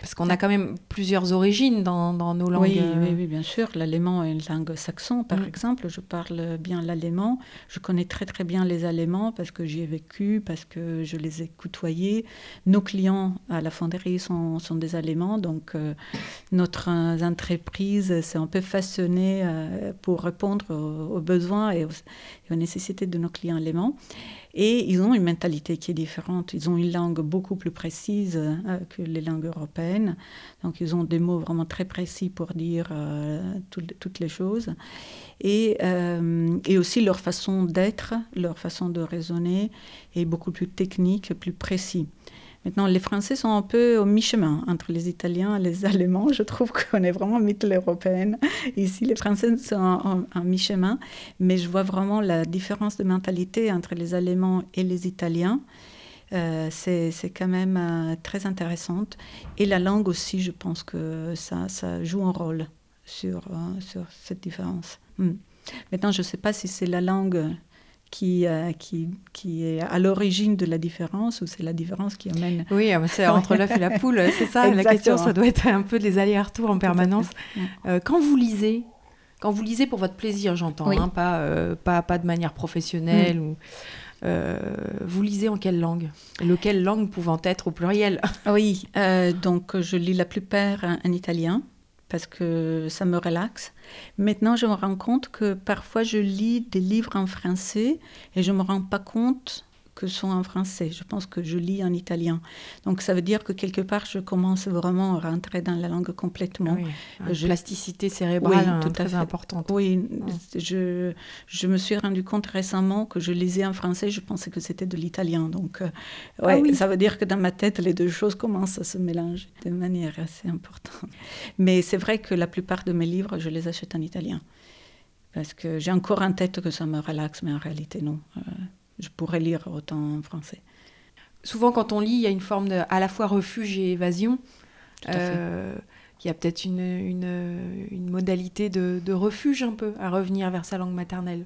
Speaker 1: Parce qu'on a quand même plusieurs origines dans, dans nos langues.
Speaker 3: Oui,
Speaker 1: euh,
Speaker 3: oui, oui, bien sûr. L'allemand est une langue saxon, par
Speaker 1: Mm.
Speaker 3: exemple. Je parle bien l'allemand. Je connais très très bien les Allemands parce que j'y ai vécu, parce que je les ai côtoyés. Nos clients à la fonderie sont, sont des Allemands, donc euh, notre entreprise s'est un peu façonnée euh, pour répondre aux, aux besoins et aux, et aux nécessités de nos clients allemands. Et ils ont une mentalité qui est différente. Ils ont une langue beaucoup plus précise euh, que les langues européennes. Donc, ils ont des mots vraiment très précis pour dire euh, toutes, les choses. Et, euh, et aussi leur façon d'être, leur façon de raisonner est beaucoup plus technique, plus précis. Maintenant, les Français sont un peu au mi-chemin entre les Italiens et les Allemands. Je trouve qu'on est vraiment mitteleuropéenne. Ici, les Français sont en, mi-chemin, mais je vois vraiment la différence de mentalité entre les Allemands et les Italiens. Euh, c'est c'est quand même euh, très intéressante. Et la langue aussi, je pense que ça, ça joue un rôle sur, euh, sur cette différence. Hmm. Maintenant, je ne sais pas si c'est la langue qui, euh, qui, qui est à l'origine de la différence ou c'est la différence qui amène.
Speaker 1: Oui, ah, c'est entre l'œuf et la poule, c'est ça. La question, ça doit être un peu des allers-retours en permanence. Euh, quand vous lisez, quand vous lisez pour votre plaisir, j'entends,
Speaker 3: Oui.
Speaker 1: hein, pas, euh, pas, pas de manière professionnelle, ou, Euh, vous lisez en quelle langue? Lequel langue pouvant être au pluriel?
Speaker 3: Oui, euh, donc je lis la plupart en, en italien parce que ça me relaxe. Maintenant, je me rends compte que parfois je lis des livres en français et je ne me rends pas compte que sont en français. Je pense que je lis en italien. Donc ça veut dire que quelque part, je commence vraiment à rentrer dans la langue complètement.
Speaker 1: Oui, une
Speaker 3: Je-
Speaker 1: plasticité cérébrale
Speaker 3: Oui,
Speaker 1: hein,
Speaker 3: tout à
Speaker 1: très
Speaker 3: fait.
Speaker 1: importante.
Speaker 3: Oui, je, je me suis rendu compte récemment que je lisais en français, je pensais que c'était de l'italien. Donc, euh, ouais,
Speaker 1: Ah oui.
Speaker 3: ça veut dire que dans ma tête, les deux choses commencent à se mélanger de manière assez importante. Mais c'est vrai que la plupart de mes livres, je les achète en italien. Parce que j'ai encore en tête que ça me relaxe, mais en réalité, non. Euh, je pourrais lire autant en français.
Speaker 1: Souvent, quand on lit, il y a une forme de à la fois refuge et évasion. Euh, il y a peut-être une, une, une modalité de, de refuge un peu à revenir vers sa langue maternelle.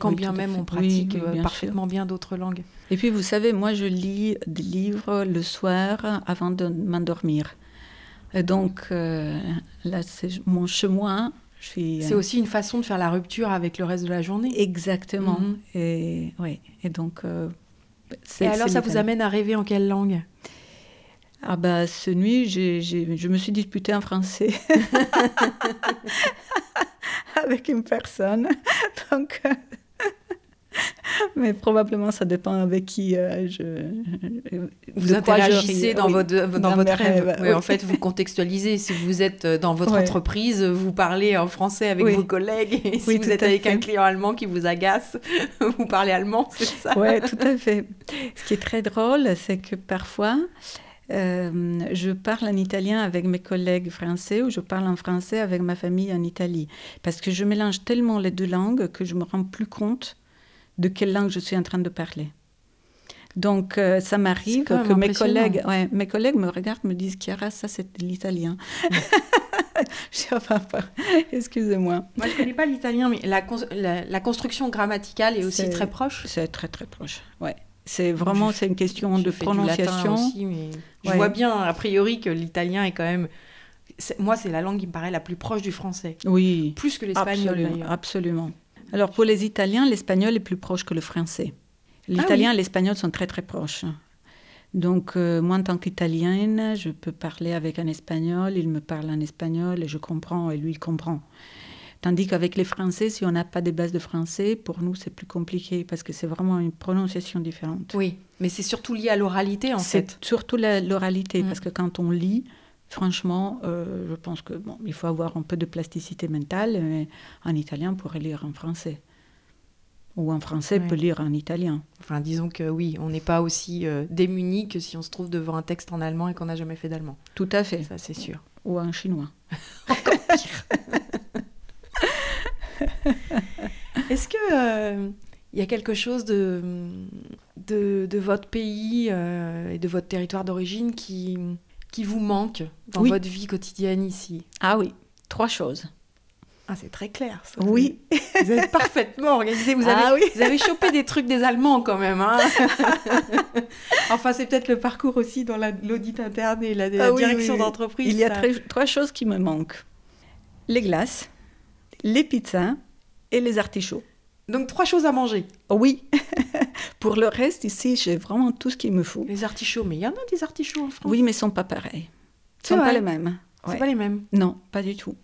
Speaker 1: Quand
Speaker 3: Oui,
Speaker 1: bien même on pratique
Speaker 3: Oui,
Speaker 1: euh,
Speaker 3: bien
Speaker 1: parfaitement bien d'autres langues.
Speaker 3: Et puis, vous savez, moi, je lis des livres le soir avant de m'endormir. Et donc, euh, là, c'est mon chemin. Suis,
Speaker 1: C'est
Speaker 3: euh,
Speaker 1: aussi une façon de faire la rupture avec le reste de la journée.
Speaker 3: Exactement.
Speaker 1: Mhm.
Speaker 3: Et, ouais. et donc, euh,
Speaker 1: Et alors, ça vous amène à rêver en quelle langue?
Speaker 3: Ah bah, ce nuit, je me suis disputée en français avec une personne. Donc, euh, mais probablement, ça dépend avec qui euh, je...
Speaker 1: Vous interagissez dans
Speaker 3: Oui.
Speaker 1: votre, dans
Speaker 3: Dans
Speaker 1: votre rêve. Oui,
Speaker 3: oui.
Speaker 1: En fait, vous contextualisez. Si vous êtes euh, dans votre entreprise, vous parlez en français avec
Speaker 3: Oui.
Speaker 1: vos collègues. Et si vous êtes avec
Speaker 3: fait.
Speaker 1: un client allemand qui vous agace, vous parlez allemand, c'est ça?
Speaker 3: Oui, tout à fait. Ce qui est très drôle, c'est que parfois, euh, je parle en italien avec mes collègues français ou je parle en français avec ma famille en Italie. Parce que je mélange tellement les deux langues que je me rends plus compte de quelle langue je suis en train de parler. Donc, euh, ça m'arrive que mes collègues, ouais, mes collègues me regardent, me disent Chiara, ça c'est de l'italien. excusez-moi.
Speaker 1: Moi, je connais pas l'italien, mais la, cons- la, la construction grammaticale est aussi très proche.
Speaker 3: C'est très très proche. Ouais. C'est vraiment, c'est une question de prononciation.
Speaker 1: aussi, mais je
Speaker 3: Ouais.
Speaker 1: vois bien, a priori, que l'italien est quand même... Moi, c'est la langue qui me paraît la plus proche du français.
Speaker 3: Oui.
Speaker 1: Plus que l'espagnol,
Speaker 3: absolument. Alors pour les Italiens, l'espagnol est plus proche que le français. L'italien et l'espagnol sont très très proches. Donc euh, moi en tant qu'italienne, je peux parler avec un espagnol, il me parle en espagnol et je comprends et lui il comprend. Tandis qu'avec les Français, si on n'a pas des bases de français, pour nous c'est plus compliqué parce que c'est vraiment une prononciation différente.
Speaker 1: Oui, mais c'est surtout lié à l'oralité, en
Speaker 3: C'est
Speaker 1: fait.
Speaker 3: surtout la- l'oralité,
Speaker 1: Mm.
Speaker 3: parce que quand on lit, franchement, euh, je pense que bon, il faut avoir un peu de plasticité mentale. Mais en italien, on pourrait lire en français. Ou en français,
Speaker 1: Ouais.
Speaker 3: peut lire en italien.
Speaker 1: Enfin, disons que oui, on n'est pas aussi euh, démuni que si on se trouve devant un texte en allemand et qu'on n'a jamais fait d'allemand.
Speaker 3: Tout à fait.
Speaker 1: Ça, c'est sûr.
Speaker 3: Ou en chinois.
Speaker 1: Est-ce que euh, il y a quelque chose de, de, de votre pays euh, et de votre territoire d'origine qui, qui vous manque dans
Speaker 3: Oui.
Speaker 1: votre vie quotidienne ici
Speaker 3: Ah oui, trois choses.
Speaker 1: Ah, c'est très clair. ça.
Speaker 3: Oui.
Speaker 1: Vous êtes parfaitement organisé. Vous avez,
Speaker 3: Ah oui.
Speaker 1: vous avez chopé des trucs des Allemands quand même. hein. enfin, c'est peut-être le parcours aussi dans la- l'audit interne et la, la
Speaker 3: Ah
Speaker 1: direction
Speaker 3: oui, oui.
Speaker 1: d'entreprise.
Speaker 3: Il y a très- trois choses qui me manquent. Les glaces, les pizzas et les artichauts.
Speaker 1: Donc, trois choses à manger.
Speaker 3: Oui. Pour le reste, ici, j'ai vraiment tout ce qu'il me faut.
Speaker 1: Les artichauts, mais il y en a des artichauts en France.
Speaker 3: Oui, mais ils sont pas pareils. Ils
Speaker 1: C'est
Speaker 3: sont pas les mêmes.
Speaker 1: C'est
Speaker 3: Ouais.
Speaker 1: pas les mêmes.
Speaker 3: Non, pas du tout.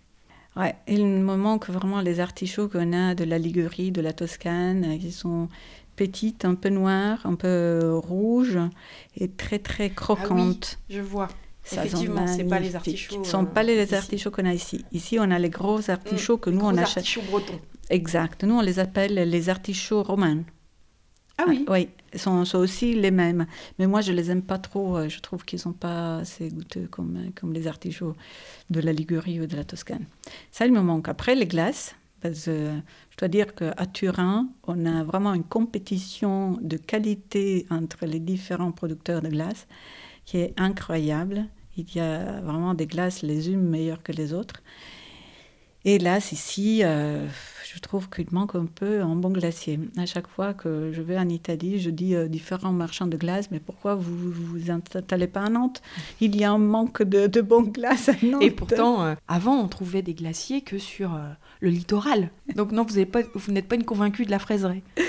Speaker 3: Ouais, il me manque vraiment les artichauts qu'on a de la Ligurie, de la Toscane, euh, qui sont petites, un peu noires, un peu rouges et très très croquantes.
Speaker 1: Je vois.
Speaker 3: Ça
Speaker 1: Ah Effectivement, c'est pas les artichauts,
Speaker 3: Ce sont
Speaker 1: euh,
Speaker 3: pas les
Speaker 1: ici.
Speaker 3: artichauts qu'on a ici. Ici, on a les gros artichauts que nous on achète.
Speaker 1: artichauts bretons.
Speaker 3: Exact. Nous on les appelle les artichauts romains.
Speaker 1: Ah oui.
Speaker 3: oui, ils sont, sont aussi les mêmes. Mais moi, je les aime pas trop. euh, Je trouve qu'ils sont pas assez goûteux comme, euh, comme les artichauts de la Ligurie ou de la Toscane. Ça, il me manque. Après, les glaces. Parce que je dois dire qu'à Turin, on a vraiment une compétition de qualité entre les différents producteurs de glaces qui est incroyable. Il y a vraiment des glaces les unes meilleures que les autres. Et là, ici, euh, je trouve qu'il manque un peu un bon glacier. À chaque fois que je vais en Italie, je dis aux différents marchands de glace, mais pourquoi vous vous installez pas à Nantes? Il y a un manque de, de bons glaces à Nantes.
Speaker 1: Et pourtant, euh, avant, on trouvait des glaciers que sur euh, le littoral. Donc non, vous pas- n'êtes pas une convaincue de la fraiserie.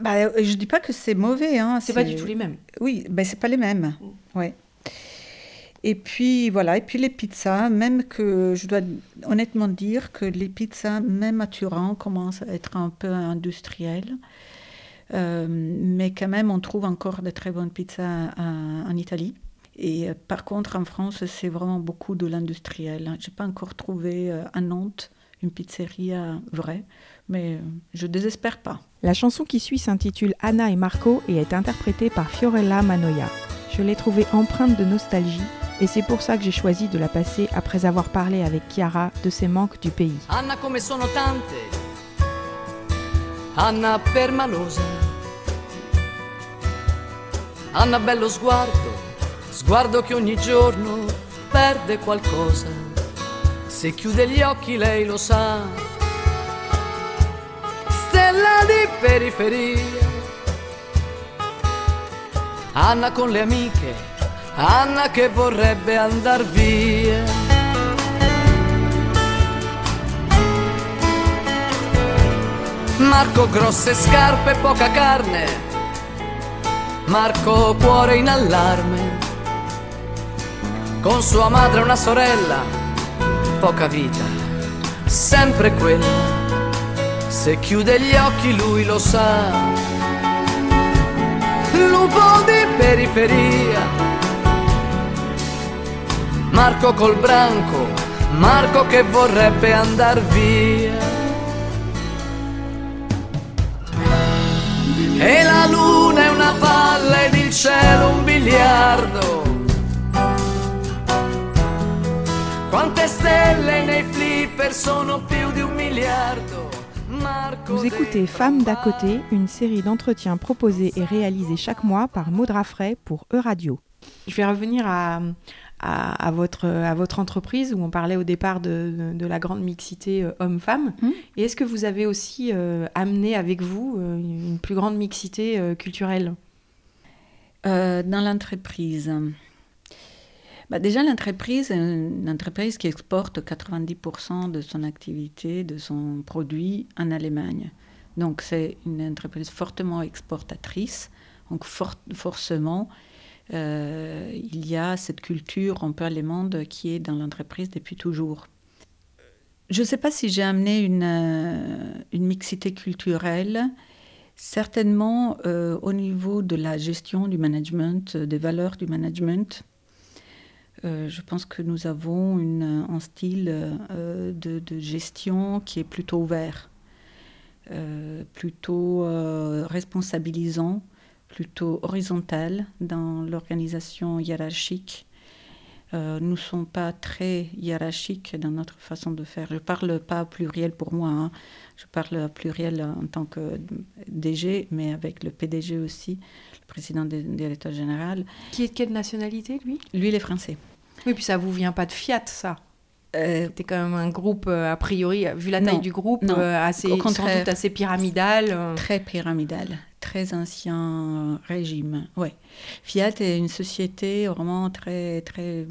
Speaker 3: Bah, euh, je dis pas que c'est mauvais. Hein,
Speaker 1: C'est pas du tout les mêmes.
Speaker 3: Oui, ben c'est pas les mêmes. Ouais. Et puis voilà, et puis les pizzas, même que je dois honnêtement dire que les pizzas, même à Turin, commencent à être un peu industrielles. Euh, mais quand même, on trouve encore de très bonnes pizzas à- en Italie. Et euh, par contre, en France, c'est vraiment beaucoup de l'industriel. Je n'ai pas encore trouvé euh, à Nantes une pizzeria vraie, mais euh, je désespère pas.
Speaker 1: La chanson qui suit s'intitule Anna et Marco et est interprétée par Fiorella Manoia. Je l'ai trouvée empreinte de nostalgie et c'est pour ça que j'ai choisi de la passer après avoir parlé avec Chiara de ses manques du pays.
Speaker 5: Anna come sono tante, Anna permalosa, Anna bello sguardo, sguardo che ogni giorno perde qualcosa, se chiude gli occhi lei lo sa, stella di periferia, Anna con le amiche, Anna che vorrebbe andar via. Marco grosse scarpe, poca carne. Marco cuore in allarme. Con sua madre una sorella, poca vita, sempre quella. Se chiude gli occhi lui lo sa. Lupo di periferia. Marco col branco, Marco che vorrebbe andar via. E la luna è una palla ed il cielo un biliardo. Quante stelle nei flipper sono più di un miliardo. Marco
Speaker 1: Vous écoutez Femmes d'à côté, une série d'entretiens proposés et réalisés chaque mois par Maud Raffray pour Euradio. Je vais revenir à, à, à votre, à votre entreprise où on parlait au départ de, de- de la grande mixité euh, homme-femme.
Speaker 3: Mhm.
Speaker 1: Et est-ce que vous avez aussi euh, amené avec vous euh, une plus grande mixité euh, culturelle?
Speaker 3: Euh, dans l'entreprise. Bah, déjà, l'entreprise est une entreprise qui exporte 90% de son activité, de son produit en Allemagne. Donc, c'est une entreprise fortement exportatrice. Donc, for- forcément, euh, il y a cette culture un peu allemande qui est dans l'entreprise depuis toujours. Je ne sais pas si j'ai amené une, euh, une mixité culturelle. Certainement euh, au niveau de la gestion du management, des valeurs du management. Je pense que nous avons une- un style de, de gestion qui est plutôt ouvert, plutôt responsabilisant, plutôt horizontal dans l'organisation hiérarchique. Euh, nous ne sommes pas très hiérarchiques dans notre façon de faire. Je ne parle pas pluriel pour moi, hein. je parle pluriel en tant que DG, mais avec le PDG aussi, le président des directeur général.
Speaker 1: Qui est de quelle nationalité, lui?
Speaker 3: Lui, il est français.
Speaker 1: Oui, puis ça vous vient pas de Fiat, ça?
Speaker 3: Euh,
Speaker 1: C'était quand même un groupe, euh, a priori, vu la taille
Speaker 3: Non,
Speaker 1: du groupe,
Speaker 3: non,
Speaker 1: euh, assez,
Speaker 3: au
Speaker 1: sans doute assez pyramidal.
Speaker 3: Très pyramidal, très ancien régime. Ouais. Fiat est une société vraiment très très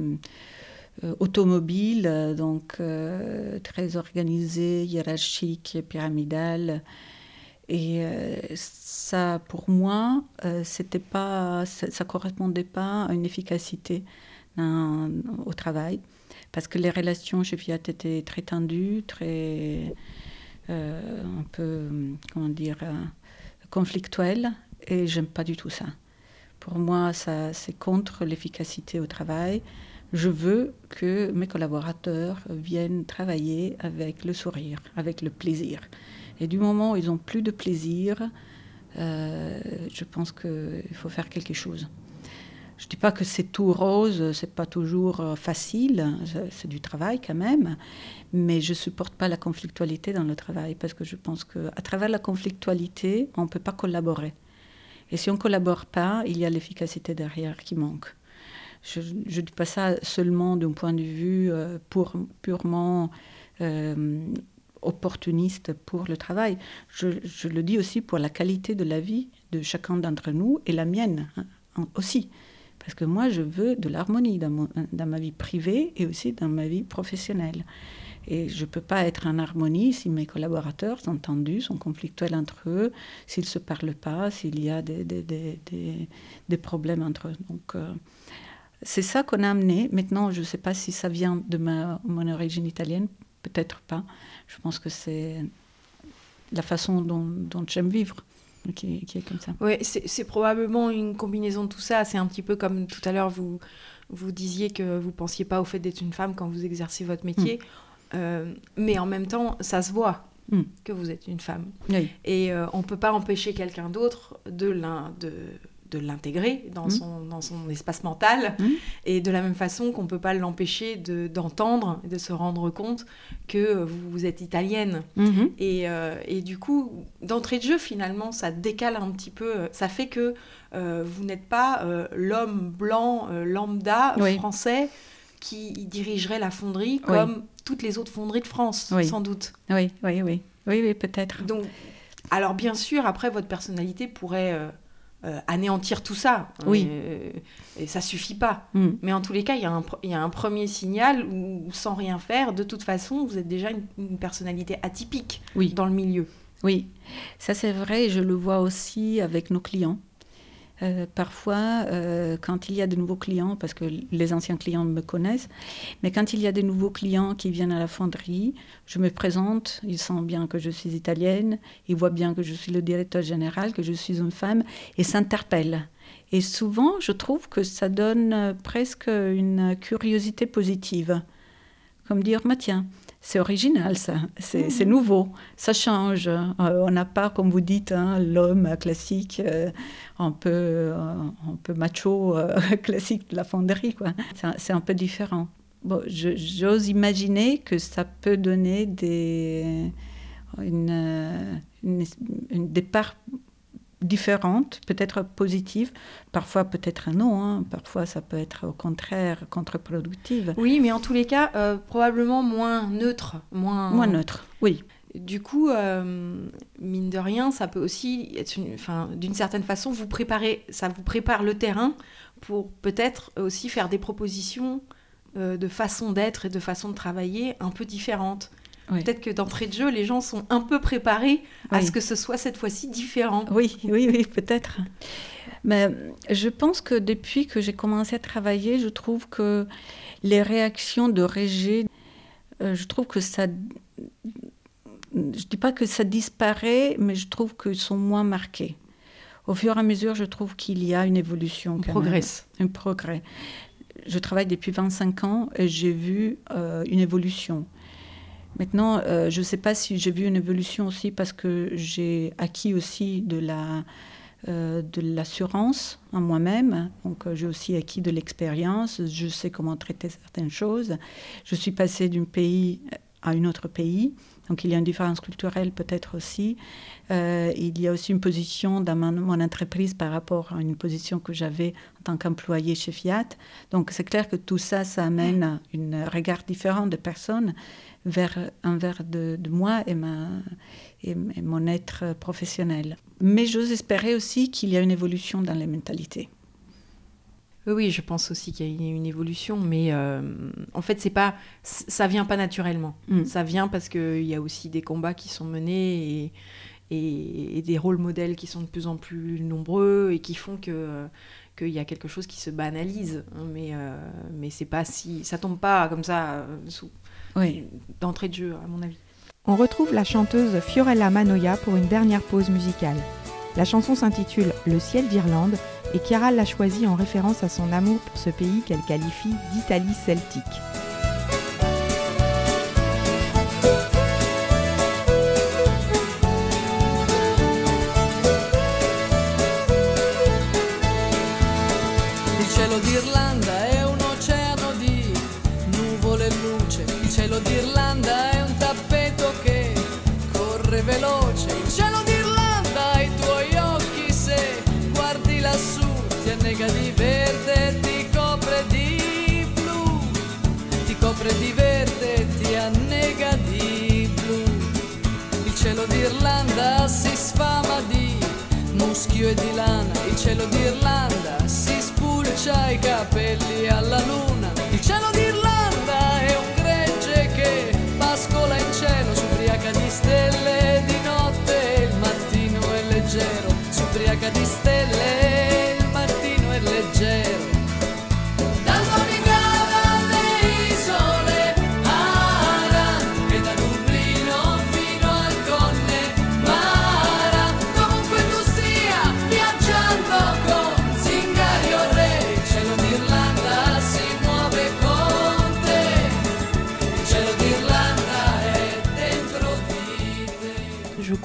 Speaker 3: euh, automobile, donc euh, très organisée, hiérarchique, pyramidale. Et euh, ça, pour moi, c'était pas, ça, ça correspondait pas à une efficacité au travail, parce que les relations chez Fiat étaient très tendues, très un peu, comment dire, conflictuelles, et j'aime pas du tout ça. Pour moi, ça, c'est contre l'efficacité au travail. Je veux que mes collaborateurs viennent travailler avec le sourire, avec le plaisir. Et du moment où ils n'ont plus de plaisir, euh, je pense qu'il faut faire quelque chose. Je ne dis pas que c'est tout rose, c'est pas toujours euh, facile, c'est- du travail quand même, mais je supporte pas la conflictualité dans le travail parce que je pense qu'à travers la conflictualité, on ne peut pas collaborer. Et si on ne collabore pas, il y a l'efficacité derrière qui manque. Je ne dis pas ça seulement d'un point de vue euh, purement euh, opportuniste pour le travail. Je, le dis aussi pour la qualité de la vie de chacun d'entre nous et la mienne hein, aussi. Parce que moi, je veux de l'harmonie dans, ma vie privée et aussi dans ma vie professionnelle. Et je ne peux pas être en harmonie si mes collaborateurs sont tendus, sont conflictuels entre eux, s'ils ne se parlent pas, s'il y a des, problèmes entre eux. Donc, euh, c'est ça qu'on a amené. Maintenant, je ne sais pas si ça vient de mon origine italienne, peut-être pas. Je pense que c'est la façon dont j'aime vivre qui, qui est comme ça.
Speaker 1: Oui, c'est probablement une combinaison de tout ça. C'est un petit peu comme tout à l'heure, vous, vous disiez que vous pensiez pas au fait d'être une femme quand vous exercez votre métier. Euh, mais en même temps, ça se voit
Speaker 3: Mm.
Speaker 1: que vous êtes une femme.
Speaker 3: Oui,
Speaker 1: Et euh, on peut pas empêcher quelqu'un d'autre de de, de l'intégrer dans,
Speaker 3: Mm.
Speaker 1: son, dans son espace mental.
Speaker 3: Mm.
Speaker 1: Et de la même façon qu'on peut pas l'empêcher de- d'entendre de se rendre compte que vous, vous êtes italienne.
Speaker 3: Mhm.
Speaker 1: Et, euh, et du coup, d'entrée de jeu, finalement, ça décale un petit peu. Ça fait que euh, vous n'êtes pas euh, l'homme blanc lambda
Speaker 3: Oui.
Speaker 1: français qui dirigerait la fonderie comme toutes les autres fonderies de France,
Speaker 3: Oui.
Speaker 1: sans doute.
Speaker 3: oui, oui, oui, oui, oui, peut-être.
Speaker 1: Donc, alors bien sûr, après, votre personnalité pourrait euh, anéantir tout ça.
Speaker 3: Oui.
Speaker 1: Euh, et ça suffit pas.
Speaker 3: Mm.
Speaker 1: Mais en tous les cas, il y, a un pr- il y a un premier signal où, sans rien faire, de toute façon, vous êtes déjà une, une personnalité atypique
Speaker 3: Oui.
Speaker 1: dans le milieu.
Speaker 3: Oui, ça c'est vrai, et je le vois aussi avec nos clients. Euh, parfois, euh, quand il y a de nouveaux clients, parce que les anciens clients me connaissent, mais quand il y a des nouveaux clients qui viennent à la fonderie, je me présente, ils sentent bien que je suis italienne, ils voient bien que je suis le directeur général, que je suis une femme, et s'interpellent. Et souvent, je trouve que ça donne euh, presque une curiosité positive. Comme dire, tiens, c'est original ça, c'est c'est nouveau, ça change. Euh, on n'a pas, comme vous dites, hein, l'homme classique, euh, un, peu, euh, un peu macho classique de la fonderie. quoi. C'est un- peu différent. Bon, J'ose imaginer que ça peut donner des, une, une, une- des parts différentes, peut-être positives, parfois peut-être non, hein, parfois ça peut être au contraire contre-productive.
Speaker 1: Oui, mais en tous les cas, euh, probablement moins neutre. Moins,
Speaker 3: Moins neutre, oui.
Speaker 1: Du coup, euh, mine de rien, ça peut aussi être une, enfin, d'une certaine façon, vous préparez, ça vous prépare le terrain pour peut-être aussi faire des propositions euh, de façon d'être et de façon de travailler un peu différentes.
Speaker 3: Oui.
Speaker 1: Peut-être que d'entrée de jeu, les gens sont un peu préparés à ce que ce soit cette fois-ci différent.
Speaker 3: Oui, oui, oui, peut-être. Mais je pense que depuis que j'ai commencé à travailler, je trouve que les réactions de rejet, euh, je trouve que ça. Je dis pas que ça disparaît, mais je trouve qu'ils sont moins marqués. Au fur et à mesure, je trouve qu'il y a une évolution. Même.
Speaker 1: progresse.
Speaker 3: un progrès. Je travaille depuis 25 ans et j'ai vu euh, une évolution. Maintenant, euh, je ne sais pas si j'ai vu une évolution aussi parce que j'ai acquis aussi de la euh, de l'assurance en moi-même. Donc, euh, j'ai aussi acquis de l'expérience. Je sais comment traiter certaines choses. Je suis passée d'un pays à un autre pays. Donc, il y a une différence culturelle peut-être aussi. Il y a aussi une position dans mon, mon entreprise par rapport à une position que j'avais en tant qu'employé chez Fiat. Donc, c'est clair que tout ça, ça amène un regard différent de personnes vers, envers de, de moi et, ma, et, et mon être professionnel. Mais j'ose espérer aussi qu'il y a une évolution dans les mentalités.
Speaker 1: Oui, je pense aussi qu'il y a une, évolution, mais euh, en fait, c'est pas, ça vient pas naturellement.
Speaker 3: Mm.
Speaker 1: Ça vient parce qu'il y a aussi des combats qui sont menés et, et, et des rôles modèles qui sont de plus en plus nombreux et qui font que qu'il y a quelque chose qui se banalise. mais euh, mais c'est pas si, ça tombe pas comme ça euh, sous-
Speaker 3: Oui.
Speaker 1: d'entrée de jeu, à mon avis.
Speaker 2: On retrouve la chanteuse Fiorella Manoia pour une dernière pause musicale. La chanson s'intitule Le ciel d'Irlande et Chiara l'a choisie en référence à son amour pour ce pays qu'elle qualifie d'Italie celtique.
Speaker 4: Il cielo d'Irlanda è cielo d'Irlanda è un tappeto che corre veloce. Il cielo d'Irlanda, i tuoi occhi se guardi lassù ti annega di verde, ti copre di blu. Ti copre di verde, ti annega di blu. Il cielo d'Irlanda si sfama di muschio e di lana. Il cielo d'Irlanda si spulcia i capelli alla luna.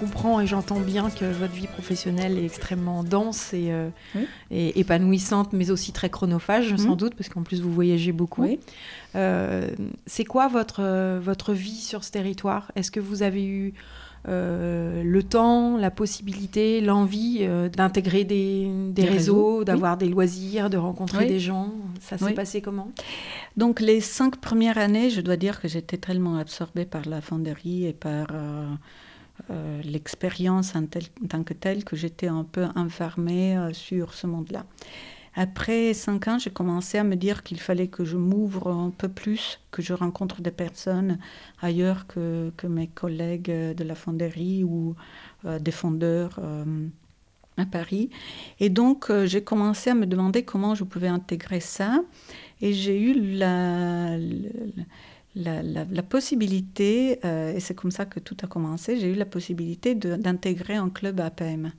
Speaker 1: Comprends et j'entends bien que votre vie professionnelle est extrêmement dense et, euh,
Speaker 3: Oui.
Speaker 1: et épanouissante, mais aussi très chronophage, sans
Speaker 3: Mhm.
Speaker 1: doute, parce qu'en plus vous voyagez beaucoup.
Speaker 3: Oui.
Speaker 1: Euh, c'est quoi votre, euh, votre vie sur ce territoire? Est-ce que vous avez eu euh, le temps, la possibilité, l'envie d'intégrer des, des
Speaker 3: Des
Speaker 1: réseaux,
Speaker 3: réseaux,
Speaker 1: d'avoir des loisirs, de rencontrer des gens? Ça s'est passé comment?
Speaker 3: Donc les cinq premières années, je dois dire que j'étais tellement absorbée par la fonderie et par euh, l'expérience en, tant que telle que j'étais un peu enfermée euh, sur ce monde-là. Après cinq ans, j'ai commencé à me dire qu'il fallait que je m'ouvre un peu plus, que je rencontre des personnes ailleurs que, que mes collègues euh, de la fonderie ou euh, des fondeurs à Paris. Et donc, j'ai commencé à me demander comment je pouvais intégrer ça. Et j'ai eu la, la- la possibilité, euh, et c'est comme ça que tout a commencé, j'ai eu la possibilité d'intégrer un club APM.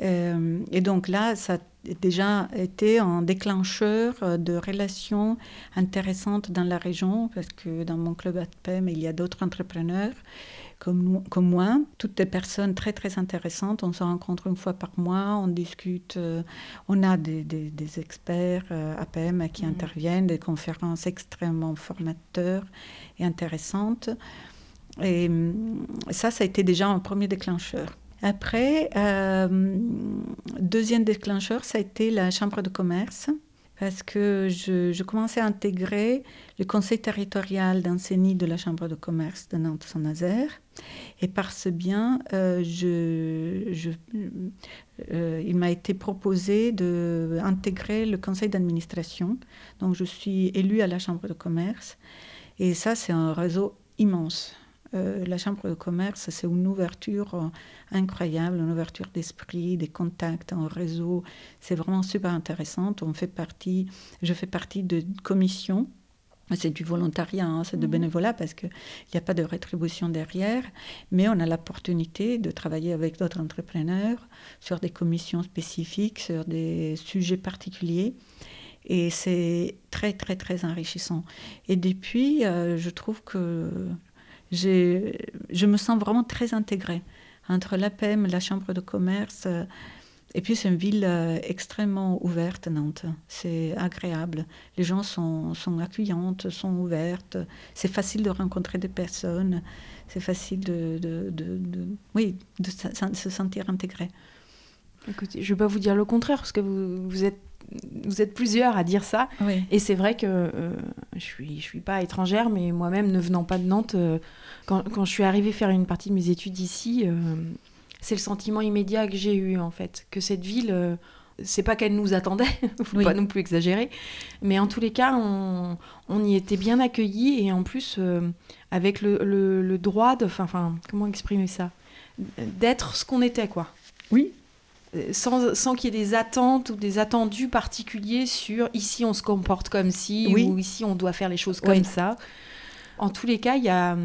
Speaker 3: Euh, et donc là, ça a déjà été un déclencheur euh, de relations intéressantes dans la région, parce que dans mon club APM, il y a d'autres entrepreneurs comme, comme moi, toutes des personnes très très intéressantes. On se rencontre une fois par mois, on discute, euh, on a des, des- des experts euh, APM qui
Speaker 1: Mhm.
Speaker 3: interviennent, des conférences extrêmement formateurs et intéressantes. Et hum, ça, ça a été déjà un premier déclencheur. Après, euh, deuxième déclencheur, ça a été la chambre de commerce, parce que je, commençais à intégrer le conseil territorial d'enseignement de la chambre de commerce de Nantes-Saint-Nazaire. Et par ce bien, euh, euh, il m'a été proposé d'intégrer le conseil d'administration. Donc je suis élue à la chambre de commerce. Et ça, c'est un réseau immense. Euh, la chambre de commerce, c'est une ouverture euh, incroyable, une ouverture d'esprit, des contacts, un réseau. C'est vraiment super intéressant. On fait partie, je fais partie de commissions. C'est du volontariat, hein, c'est de
Speaker 1: Mhm.
Speaker 3: bénévolat parce qu'il n'y a pas de rétribution derrière, mais on a l'opportunité de travailler avec d'autres entrepreneurs sur des commissions spécifiques, sur des sujets particuliers. Et c'est très, très, très enrichissant. Et depuis, euh, je trouve que je me sens vraiment très intégrée entre l'APM, la Chambre de commerce. euh, et puis, c'est une ville euh, extrêmement ouverte, Nantes. C'est agréable. Les gens sont, sont accueillantes, sont ouvertes. C'est facile de rencontrer des personnes. C'est facile de, de, de- de- oui, de se sentir intégré.
Speaker 1: Écoutez, je ne vais pas vous dire le contraire, parce que vous, vous êtes, vous êtes plusieurs à dire ça.
Speaker 3: Oui.
Speaker 1: Et c'est vrai que euh, je suis, je suis pas étrangère, mais moi-même, ne venant pas de Nantes, euh, quand, quand je suis arrivée faire une partie de mes études ici, euh, c'est le sentiment immédiat que j'ai eu, en fait. Que cette ville, c'est pas qu'elle nous attendait, faut
Speaker 3: Oui.
Speaker 1: pas non plus exagérer, mais en tous les cas, on, on y était bien accueillis et en plus, avec le, le- le droit de. Enfin, comment exprimer ça? D'être ce qu'on était, quoi
Speaker 3: Oui.
Speaker 1: Sans, sans qu'il y ait des attentes ou des attendus particuliers sur ici on se comporte comme si
Speaker 3: Oui.
Speaker 1: ou ici on doit faire les choses comme
Speaker 3: Oui.
Speaker 1: ça. En tous les cas, il y a,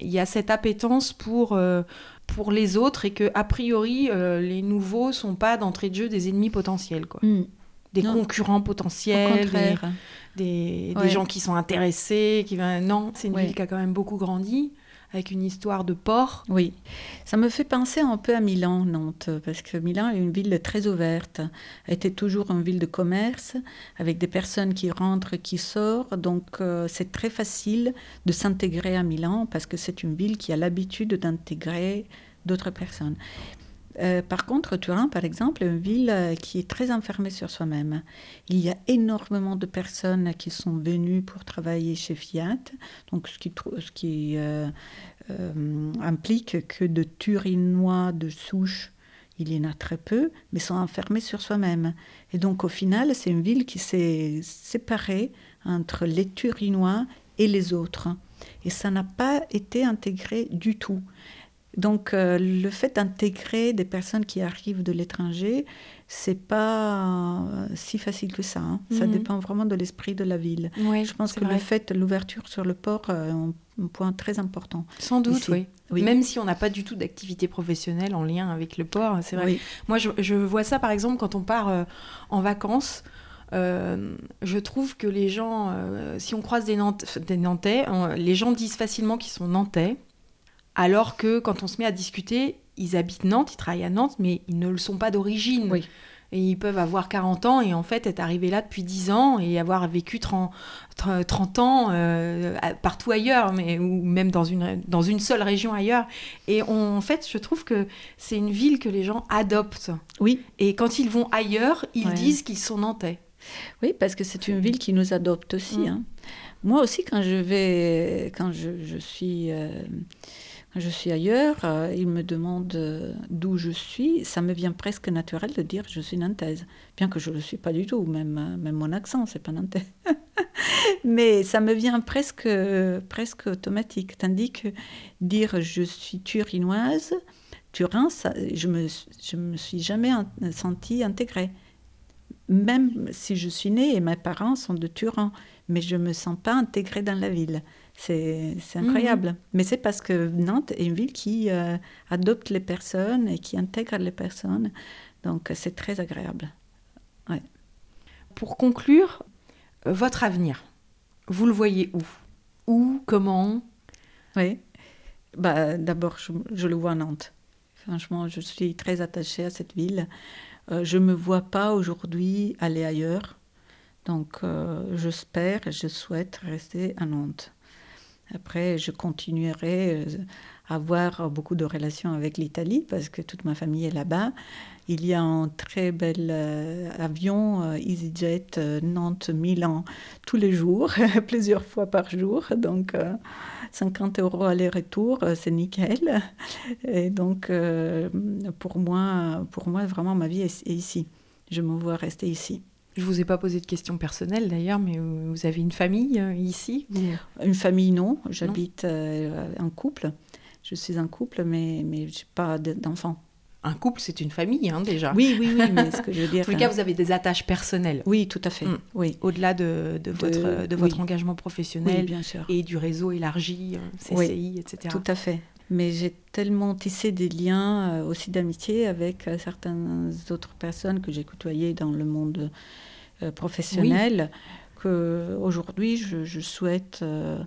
Speaker 1: il y a cette appétence pour, euh, pour les autres et que a priori euh, les nouveaux sont pas d'entrée de jeu des ennemis potentiels, quoi.
Speaker 3: Mm.
Speaker 1: des
Speaker 3: Non.
Speaker 1: concurrents potentiels, des, gens qui sont intéressés, qui non, c'est une
Speaker 3: Ouais.
Speaker 1: ville qui a quand même beaucoup grandi avec une histoire de port.
Speaker 3: Oui, ça me fait penser un peu à Milan, Nantes, parce que Milan est une ville très ouverte, été toujours une ville de commerce, avec des personnes qui rentrent, qui sortent, donc euh, c'est très facile de s'intégrer à Milan, parce que c'est une ville qui a l'habitude d'intégrer d'autres personnes. Euh, par contre, Turin, par exemple, est une ville euh, qui est très enfermée sur soi-même. Il y a énormément de personnes qui sont venues pour travailler chez Fiat, donc ce qui, euh, implique que de Turinois de souche, il y en a très peu, mais sont enfermés sur soi-même. Et donc au final, c'est une ville qui s'est séparée entre les Turinois et les autres. Et ça n'a pas été intégré du tout. Donc euh, le fait d'intégrer des personnes qui arrivent de l'étranger, c'est pas si facile que ça. Hein. Ça
Speaker 1: Mhm.
Speaker 3: dépend vraiment de l'esprit de la ville.
Speaker 1: Oui,
Speaker 3: Je pense que
Speaker 1: vrai.
Speaker 3: le fait, l'ouverture sur le port, euh, est un, point très important.
Speaker 1: Sans doute,
Speaker 3: ici.
Speaker 1: oui.
Speaker 3: Oui.
Speaker 1: Même si on n'a pas du tout d'activité professionnelle en lien avec le port, c'est vrai.
Speaker 3: Oui.
Speaker 1: Moi, je, je vois ça par exemple quand on part euh, en vacances. Euh, je trouve que les gens, euh, si on croise des, Nantais, on- les gens disent facilement qu'ils sont Nantais, alors que quand on se met à discuter, ils habitent Nantes, ils travaillent à Nantes, mais ils ne le sont pas d'origine.
Speaker 3: Oui.
Speaker 1: Et ils peuvent avoir 40 ans et en fait être arrivés là depuis 10 ans et avoir vécu 30, 30 ans euh, partout ailleurs, mais, ou même dans une, dans une seule région ailleurs. Et on- en fait, je trouve que c'est une ville que les gens adoptent.
Speaker 3: Oui,
Speaker 1: Et quand ils vont ailleurs, ils
Speaker 3: Ouais.
Speaker 1: disent qu'ils sont nantais.
Speaker 3: Oui, parce que c'est une ville qui nous adopte aussi.
Speaker 1: Mm.
Speaker 3: hein. Moi aussi, quand je vais, quand je, je suis, euh, je suis ailleurs, euh, ils me demandent euh, d'où je suis. Ça me vient presque naturel de dire je suis nantaise, bien que je ne le suis pas du tout. Même, euh, même mon accent, c'est pas nantais. Mais ça me vient presque, presque automatique. Tandis que dire je suis turinoise, Turin, ça, je me, je me suis jamais en- sentie intégrée même si je suis née et mes parents sont de Turin, mais je ne me sens pas intégrée dans la ville. C'est c'est incroyable. Mais c'est parce que Nantes est une ville qui euh, adopte les personnes et qui intègre les personnes. Donc c'est très agréable.
Speaker 1: Pour conclure, euh, votre avenir, vous le voyez où? Où Comment?
Speaker 3: Oui. Bah, D'abord, je, je le vois à Nantes. Franchement, je suis très attachée à cette ville. Euh, je ne me vois pas aujourd'hui aller ailleurs. Donc, euh, j'espère et je souhaite rester à Nantes. Après, je continuerai euh, à avoir beaucoup de relations avec l'Italie parce que toute ma famille est là-bas. Il y a un très bel euh, avion euh, EasyJet Nantes-Milan tous les jours, plusieurs fois par jour. Donc, euh, 50 euros aller-retour, c'est nickel. Et donc, pour moi, pour moi, vraiment, ma vie est ici. Je me vois rester ici.
Speaker 1: Je vous ai pas posé de questions personnelles d'ailleurs, mais euh, vous avez une famille euh, ici Vous-
Speaker 3: Une famille, non. J'habite euh, en couple. Je suis en couple, mais, mais je n'ai pas de- d'enfants.
Speaker 1: Un couple, c'est une famille hein, déjà.
Speaker 3: Oui, oui, oui, mais ce que je veux
Speaker 1: En
Speaker 3: dire.
Speaker 1: les cas, vous avez des attaches personnelles,
Speaker 3: Oui, tout à fait.
Speaker 1: Mm.
Speaker 3: Oui.
Speaker 1: au-delà de, de
Speaker 3: De-
Speaker 1: votre, de votre
Speaker 3: oui.
Speaker 1: engagement
Speaker 3: oui,
Speaker 1: professionnel
Speaker 3: bien sûr.
Speaker 1: et du réseau élargi, euh. CCI, etc.
Speaker 3: Tout à fait. Mais j'ai tellement tissé des liens euh, aussi d'amitié avec euh, certaines autres personnes que j'ai côtoyées dans le monde euh, professionnel que aujourd'hui je, je souhaite euh,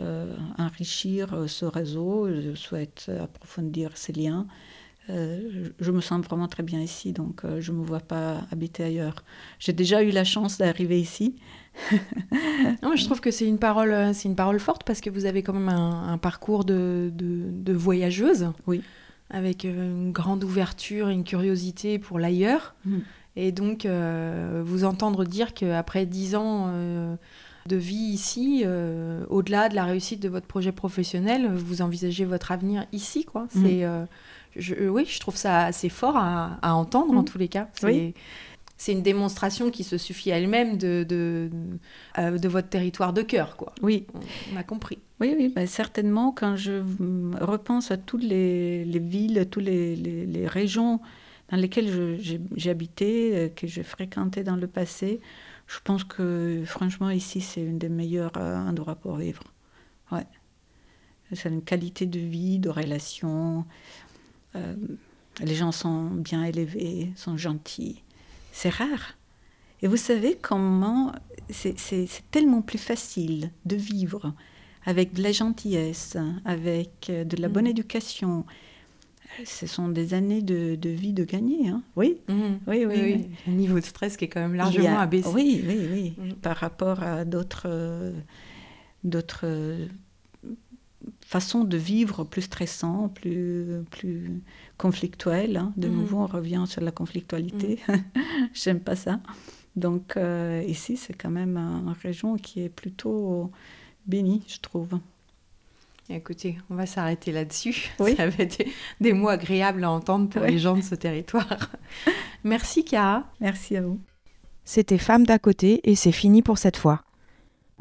Speaker 3: euh, enrichir ce réseau, je souhaite approfondir ces liens. Euh, je me sens vraiment très bien ici, donc je ne me vois pas habiter ailleurs. J'ai déjà eu la chance d'arriver ici.
Speaker 1: Non, je trouve que c'est une parole, euh, c'est une parole forte parce que vous avez quand même un, un parcours de, de, de voyageuse,
Speaker 3: Oui.
Speaker 1: avec euh, une grande ouverture, une curiosité pour l'ailleurs,
Speaker 3: Mm.
Speaker 1: et donc euh, vous entendre dire qu'après dix ans euh, de vie ici, euh, au-delà de la réussite de votre projet professionnel, vous envisagez votre avenir ici, quoi.
Speaker 3: Mm.
Speaker 1: C'est, je, oui, je trouve ça assez fort à, à entendre en
Speaker 3: Mm.
Speaker 1: tous les cas. C'est-
Speaker 3: Oui.
Speaker 1: C'est une démonstration qui se suffit à elle-même de, de, euh, de votre territoire de cœur, quoi.
Speaker 3: Oui,
Speaker 1: On- On a compris.
Speaker 3: Oui, oui, ben certainement, quand je repense à toutes les, les villes, toutes les, les- les régions dans lesquelles je- habité, euh, que j'ai fréquenté dans le passé, je pense que franchement, ici, c'est un des meilleurs euh, endroits pour vivre. Ouais. C'est une qualité de vie, de relation. euh, les gens sont bien élevés, sont gentils. C'est rare. Et vous savez comment c'est tellement plus facile de vivre avec de la gentillesse, avec euh, de la bonne
Speaker 1: Mhm.
Speaker 3: éducation. Ce sont des années de, de vie de gagner. hein. Oui,
Speaker 1: Mhm.
Speaker 3: oui, oui. oui.
Speaker 1: Le niveau de stress qui est quand même largement
Speaker 3: a-
Speaker 1: abaissé.
Speaker 3: Oui, oui, oui.
Speaker 1: Mhm.
Speaker 3: Par rapport à d'autres d'autres façons de vivre plus stressantes, plus, plus conflictuelles. hein. De
Speaker 1: Mhm.
Speaker 3: nouveau, on revient sur la conflictualité. J'aime pas ça. Donc euh, ici, c'est quand même un- une région qui est plutôt bénie, je trouve.
Speaker 1: Écoutez, on va s'arrêter là-dessus.
Speaker 3: Oui.
Speaker 1: Ça va être des, des mots agréables à entendre pour les gens de ce territoire. Merci, Cara.
Speaker 3: Merci à vous.
Speaker 6: C'était Femme d'à côté et c'est fini pour cette fois.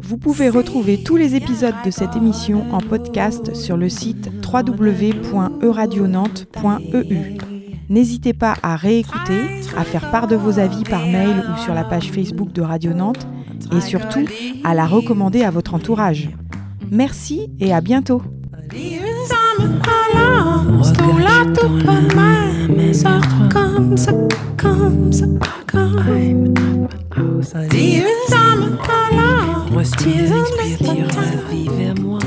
Speaker 6: Vous pouvez retrouver tous les épisodes de cette émission en podcast sur le site www.euradionante.eu.
Speaker 1: N'hésitez pas à réécouter, à faire part de vos avis par mail ou sur la page Facebook de Radio Nantes et surtout à la recommander à votre entourage. Merci et à bientôt. Respire, inspire, tire la vers moi.